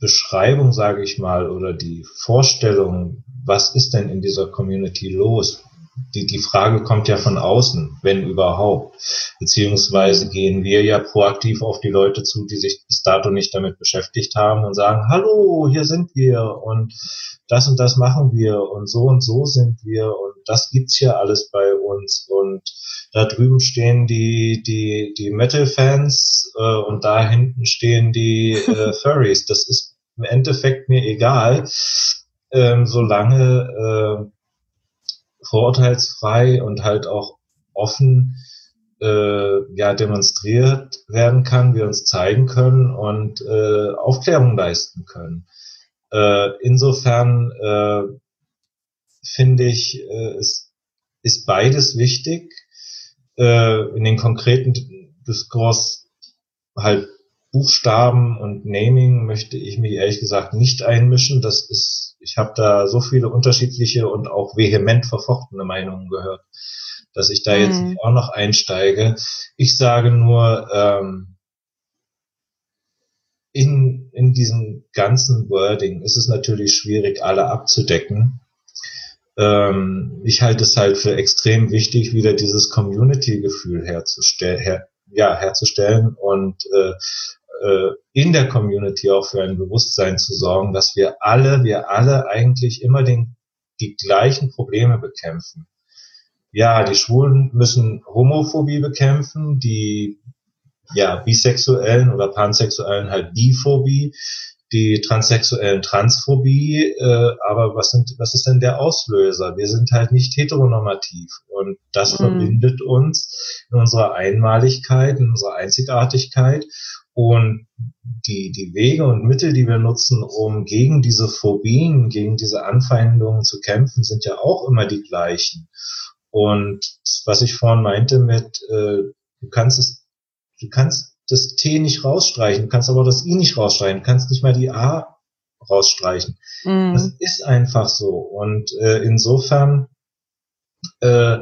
Beschreibung, sage ich mal, oder die Vorstellung, was ist denn in dieser Community los? Die, die Frage kommt ja von außen, wenn überhaupt. Beziehungsweise gehen wir ja proaktiv auf die Leute zu, die sich bis dato nicht damit beschäftigt haben und sagen, hallo, hier sind wir und das und das machen wir und so und so sind wir und das gibt's hier alles bei uns und da drüben stehen die, die, die Metal-Fans äh, und da hinten stehen die äh, <laughs> Furries. Das ist im Endeffekt mir egal, ähm, solange äh, vorurteilsfrei und halt auch offen äh, ja demonstriert werden kann, wir uns zeigen können und äh, Aufklärung leisten können. Äh, insofern äh, finde ich, äh, es ist beides wichtig äh, in den konkreten Diskurs halt Buchstaben und Naming möchte ich mich ehrlich gesagt nicht einmischen. Das ist, ich habe da so viele unterschiedliche und auch vehement verfochtene Meinungen gehört, dass ich da mhm. jetzt nicht auch noch einsteige. Ich sage nur, ähm, in, in diesem ganzen Wording ist es natürlich schwierig, alle abzudecken ähm, ich halte es halt für extrem wichtig, wieder dieses Community-Gefühl herzustellen, her, ja, herzustellen und äh, äh, in der Community auch für ein Bewusstsein zu sorgen, dass wir alle, wir alle eigentlich immer den, die gleichen Probleme bekämpfen. Ja, die Schwulen müssen Homophobie bekämpfen, die ja, Bisexuellen oder Pansexuellen halt Biphobie, die transsexuellen Transphobie, äh, aber was sind, was ist denn der Auslöser? Wir sind halt nicht heteronormativ und das mhm. verbindet uns in unserer Einmaligkeit, in unserer Einzigartigkeit und die, die Wege und Mittel, die wir nutzen, um gegen diese Phobien, gegen diese Anfeindungen zu kämpfen, sind ja auch immer die gleichen. Und was ich vorhin meinte mit, äh, du kannst es, du kannst das T nicht rausstreichen, du kannst aber das I nicht rausstreichen, du kannst nicht mal die A rausstreichen. Mhm. Das ist einfach so. Und äh, insofern äh,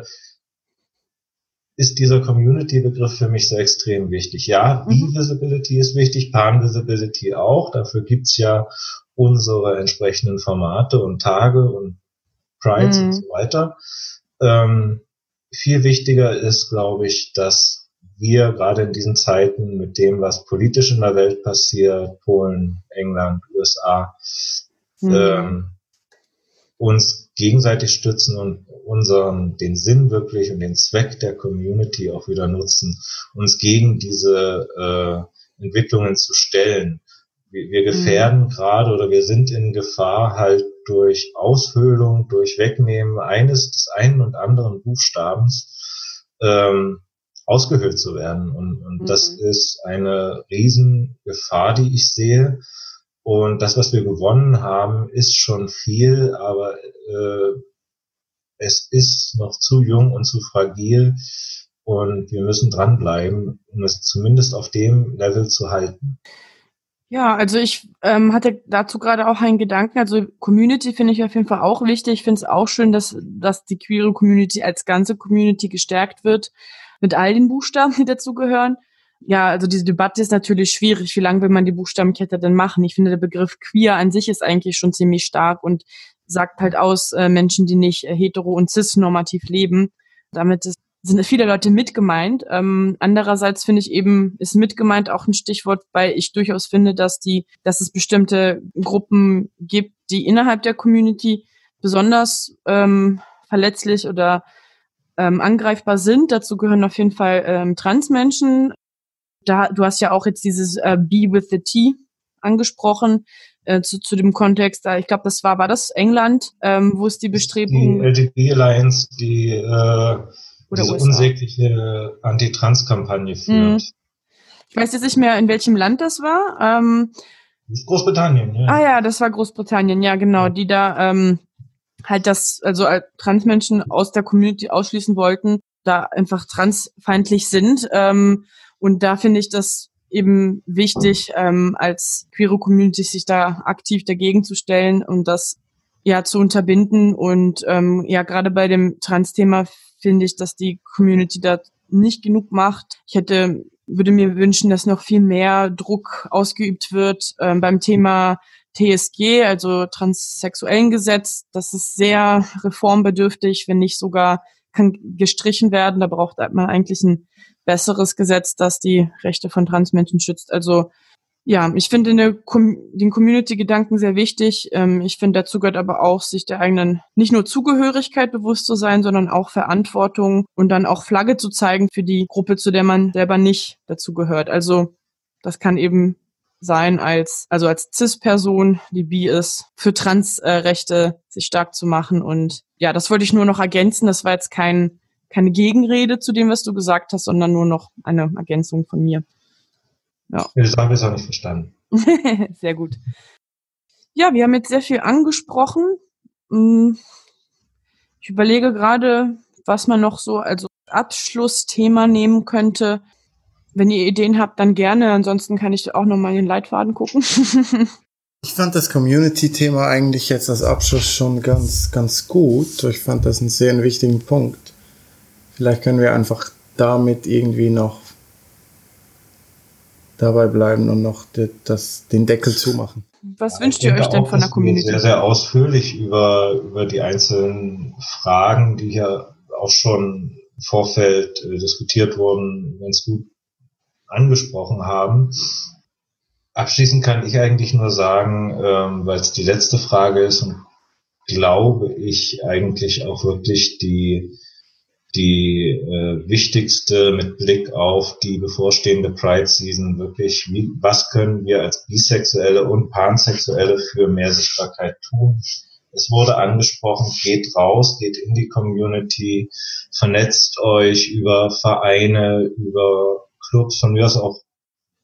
ist dieser Community-Begriff für mich so extrem wichtig. Ja, mhm. B-Visibility ist wichtig, Pan-Visibility auch. Dafür gibt's ja unsere entsprechenden Formate und Tage und Prides mhm. und so weiter. Ähm, viel wichtiger ist, glaube ich, dass wir gerade in diesen Zeiten mit dem, was politisch in der Welt passiert, Polen, England, USA, mhm. ähm, uns gegenseitig stützen und unseren, den Sinn wirklich und den Zweck der Community auch wieder nutzen, uns gegen diese äh, Entwicklungen zu stellen. Wir, wir gefährden mhm. gerade oder wir sind in Gefahr, halt durch Aushöhlung, durch Wegnehmen eines des einen und anderen Buchstabens ähm, ausgehöhlt zu werden. Und, und mhm. das ist eine Riesengefahr, die ich sehe. Und das, was wir gewonnen haben, ist schon viel, aber äh, es ist noch zu jung und zu fragil und wir müssen dranbleiben, um es zumindest auf dem Level zu halten. Ja, also ich ähm, hatte dazu gerade auch einen Gedanken. Also Community finde ich auf jeden Fall auch wichtig. Ich finde es auch schön, dass, dass die queere Community als ganze Community gestärkt wird mit all den Buchstaben, die dazugehören. Ja, also diese Debatte ist natürlich schwierig. Wie lange will man die Buchstabenkette denn machen? Ich finde, der Begriff queer an sich ist eigentlich schon ziemlich stark und sagt halt aus äh, Menschen, die nicht äh, hetero und cis-normativ leben. Damit ist, sind viele Leute mitgemeint. Ähm, andererseits finde ich eben, ist mitgemeint auch ein Stichwort, weil ich durchaus finde, dass die, dass es bestimmte Gruppen gibt, die innerhalb der Community besonders ähm, verletzlich oder ähm, angreifbar sind. Dazu gehören auf jeden Fall ähm, Transmenschen. Da, du hast ja auch jetzt dieses äh, Be with the T angesprochen äh, zu, zu dem Kontext. Äh, ich glaube, das war war das England, ähm, wo es die Bestrebungen die LGB Alliance, die äh, diese USA. unsägliche Anti-Trans-Kampagne führt. Hm. Ich weiß jetzt nicht mehr, in welchem Land das war. Ähm, Großbritannien, ja. Ah ja, das war Großbritannien, ja genau, die da ähm, halt das, also als Transmenschen aus der Community ausschließen wollten, da einfach transfeindlich sind. Ähm, und da finde ich das eben wichtig, ähm, als queere Community sich da aktiv dagegen zu stellen und das ja zu unterbinden. Und ähm, ja, gerade bei dem Trans-Thema finde ich, dass die Community da nicht genug macht. Ich hätte, würde mir wünschen, dass noch viel mehr Druck ausgeübt wird ähm, beim Thema TSG, also transsexuellen Gesetz. Das ist sehr reformbedürftig, wenn nicht sogar kann gestrichen werden. Da braucht man eigentlich ein besseres Gesetz, das die Rechte von Transmenschen schützt. Also ja, ich finde den Community-Gedanken sehr wichtig. Ähm, ich finde, dazu gehört aber auch, sich der eigenen nicht nur Zugehörigkeit bewusst zu sein, sondern auch Verantwortung und dann auch Flagge zu zeigen für die Gruppe, zu der man selber nicht dazu gehört. Also das kann eben sein als, also als CIS-Person, die bi ist, für Transrechte sich stark zu machen. Und ja, das wollte ich nur noch ergänzen. Das war jetzt kein keine Gegenrede zu dem, was du gesagt hast, sondern nur noch eine Ergänzung von mir. Ja. Das habe ich auch nicht verstanden. <laughs> sehr gut. Ja, wir haben jetzt sehr viel angesprochen. Hm, ich überlege gerade, was man noch so als Abschlussthema nehmen könnte. Wenn ihr Ideen habt, dann gerne. Ansonsten kann ich auch noch mal in den Leitfaden gucken. <laughs> ich fand das Community-Thema eigentlich jetzt als Abschluss schon ganz, ganz gut. Ich fand das einen sehr wichtigen Punkt. Vielleicht können wir einfach damit irgendwie noch dabei bleiben und noch das, den Deckel zumachen. Was wünscht ihr euch denn von der Community? Sehr, sehr ausführlich über, über die einzelnen Fragen, die hier auch schon im Vorfeld äh, diskutiert wurden, ganz gut angesprochen haben. Abschließend kann ich eigentlich nur sagen, ähm, weil es die letzte Frage ist und glaube ich eigentlich auch wirklich die die äh, wichtigste mit Blick auf die bevorstehende Pride Season wirklich, wie, was können wir als Bisexuelle und Pansexuelle für mehr Sichtbarkeit tun? Es wurde angesprochen, geht raus, geht in die Community, vernetzt euch über Vereine, über Clubs, von mir aus auch,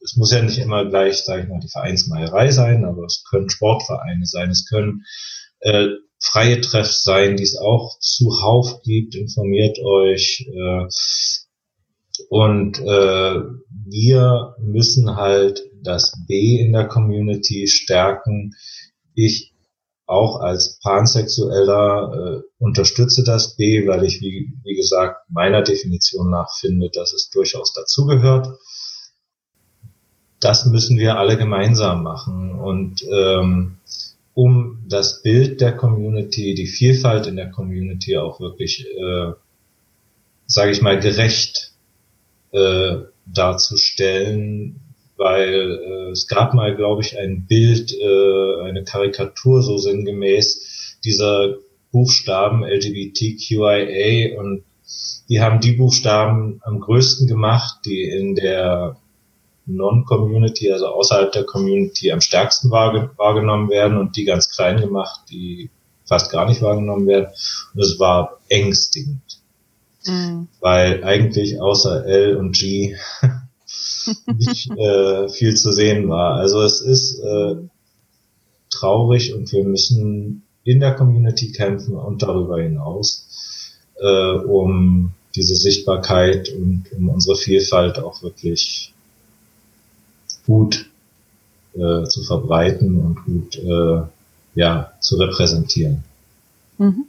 es muss ja nicht immer gleich, sage ich mal, die Vereinsmeierei sein, aber es können Sportvereine sein, es können äh, freie Treff sein, die es auch zuhauf gibt. Informiert euch. Äh, und äh, wir müssen halt das B in der Community stärken. Ich auch als Pansexueller äh, unterstütze das B, weil ich, wie, wie gesagt, meiner Definition nach finde, dass es durchaus dazugehört. Das müssen wir alle gemeinsam machen. Und ähm, um das Bild der Community, die Vielfalt in der Community auch wirklich, äh, sage ich mal, gerecht äh, darzustellen, weil äh, es gab mal, glaube ich, ein Bild, äh, eine Karikatur so sinngemäß dieser Buchstaben LGBTQIA und die haben die Buchstaben am größten gemacht, die in der Non-Community, also außerhalb der Community am stärksten wahrgenommen werden und die ganz klein gemacht, die fast gar nicht wahrgenommen werden. Und es war ängstigend. Mhm. Weil eigentlich außer L und G <laughs> nicht äh, viel zu sehen war. Also es ist äh, traurig und wir müssen in der Community kämpfen und darüber hinaus, äh, um diese Sichtbarkeit und um unsere Vielfalt auch wirklich gut äh, zu verbreiten und gut äh, ja, zu repräsentieren. Mhm.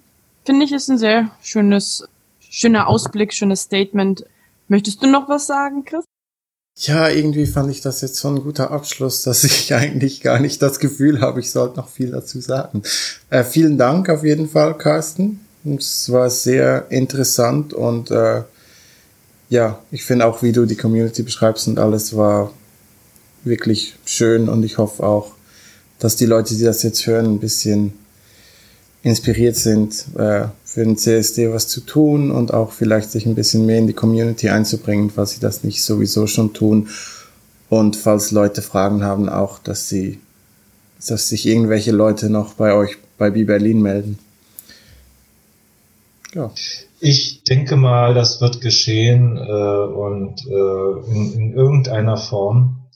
Finde ich ist ein sehr schönes, schöner Ausblick, schönes Statement. Möchtest du noch was sagen, Chris? Ja, irgendwie fand ich das jetzt so ein guter Abschluss, dass <laughs> ich eigentlich gar nicht das Gefühl habe, ich sollte noch viel dazu sagen. Äh, vielen Dank auf jeden Fall, Carsten. Es war sehr interessant und äh, ja, ich finde auch, wie du die Community beschreibst und alles war wirklich schön und ich hoffe auch, dass die Leute, die das jetzt hören, ein bisschen inspiriert sind, äh, für den CSD was zu tun und auch vielleicht sich ein bisschen mehr in die Community einzubringen, falls sie das nicht sowieso schon tun. Und falls Leute Fragen haben, auch, dass sie, dass sich irgendwelche Leute noch bei euch bei B Berlin melden. Ja. Ich denke mal, das wird geschehen äh, und äh, in, in irgendeiner Form.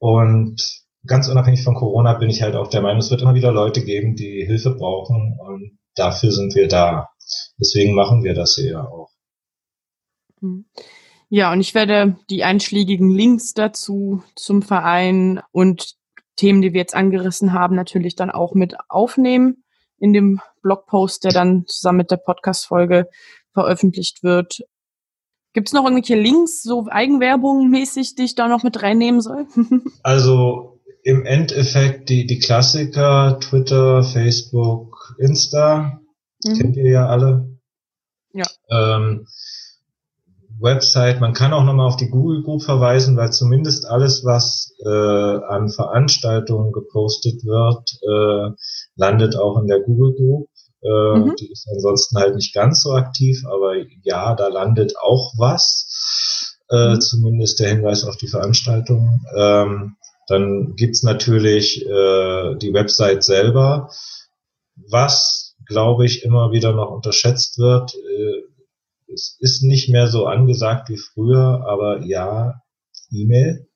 Und ganz unabhängig von Corona bin ich halt auch der Meinung, es wird immer wieder Leute geben, die Hilfe brauchen und dafür sind wir da. Deswegen machen wir das hier ja auch. Hm. Ja, und ich werde die einschlägigen Links dazu zum Verein und Themen, die wir jetzt angerissen haben, natürlich dann auch mit aufnehmen in dem Blogpost, der dann zusammen mit der Podcast-Folge veröffentlicht wird. Gibt es noch irgendwelche Links, so Eigenwerbung mäßig, die ich da noch mit reinnehmen soll? <laughs> also im Endeffekt die, die Klassiker, Twitter, Facebook, Insta, mhm. kennt ihr ja alle. Ja. Ähm, Website, man kann auch nochmal auf die Google Group verweisen, weil zumindest alles, was äh, an Veranstaltungen gepostet wird, äh, landet auch in der Google Group. Äh, mhm. Die ist ansonsten halt nicht ganz so aktiv, aber ja, da landet auch was. Äh, mhm. Zumindest der Hinweis auf die Veranstaltung. Ähm, dann gibt's natürlich äh, die Website selber, was, glaube ich, immer wieder noch unterschätzt wird. Äh, es ist nicht mehr so angesagt wie früher, aber ja, E-Mail.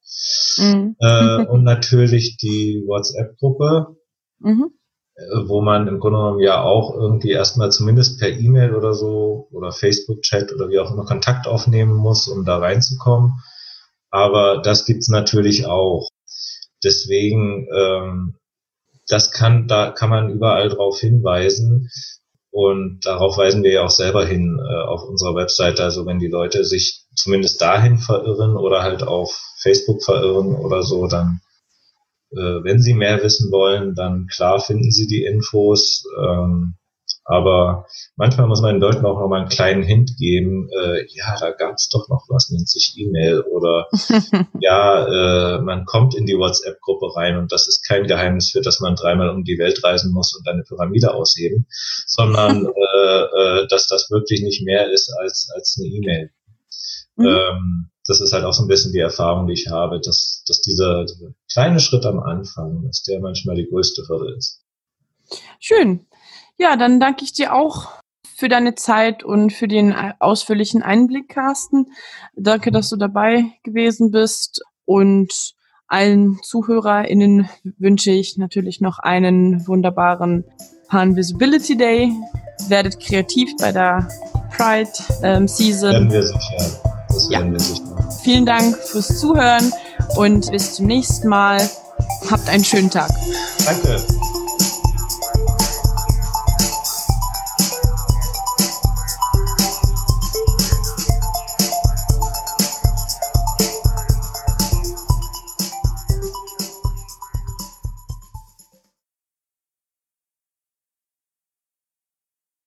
Mhm. Äh, und natürlich die WhatsApp-Gruppe. Mhm. Äh, wo man im Grunde genommen ja auch irgendwie erstmal zumindest per E-Mail oder so oder Facebook-Chat oder wie auch immer Kontakt aufnehmen muss, um da reinzukommen. Aber das gibt's natürlich auch. Deswegen, ähm, das kann, da kann man überall drauf hinweisen. Und darauf weisen wir ja auch selber hin äh, auf unserer Webseite. Also wenn die Leute sich zumindest dahin verirren oder halt auf Facebook verirren oder so, dann äh, wenn Sie mehr wissen wollen, dann klar finden Sie die Infos. Ähm, aber manchmal muss man den Leuten auch noch mal einen kleinen Hint geben. Äh, ja, da gab es doch noch was, nennt sich E-Mail. Oder <laughs> ja, äh, man kommt in die WhatsApp-Gruppe rein und das ist kein Geheimnis für, dass man dreimal um die Welt reisen muss und eine Pyramide ausheben, sondern <laughs> äh, äh, dass das wirklich nicht mehr ist als, als eine E-Mail. Mhm. Ähm, das ist halt auch so ein bisschen die Erfahrung, die ich habe, dass, dass dieser, dieser kleine Schritt am Anfang, dass der manchmal die größte Hürde ist. Schön. Ja, dann danke ich dir auch für deine Zeit und für den ausführlichen Einblick, Carsten. Danke, dass du dabei gewesen bist und allen ZuhörerInnen wünsche ich natürlich noch einen wunderbaren Pan Visibility Day. Werdet kreativ bei der Pride ähm, Season. Werden wir sicher. Das werden ja. wir sicher. Vielen Dank fürs Zuhören und bis zum nächsten Mal. Habt einen schönen Tag. Danke.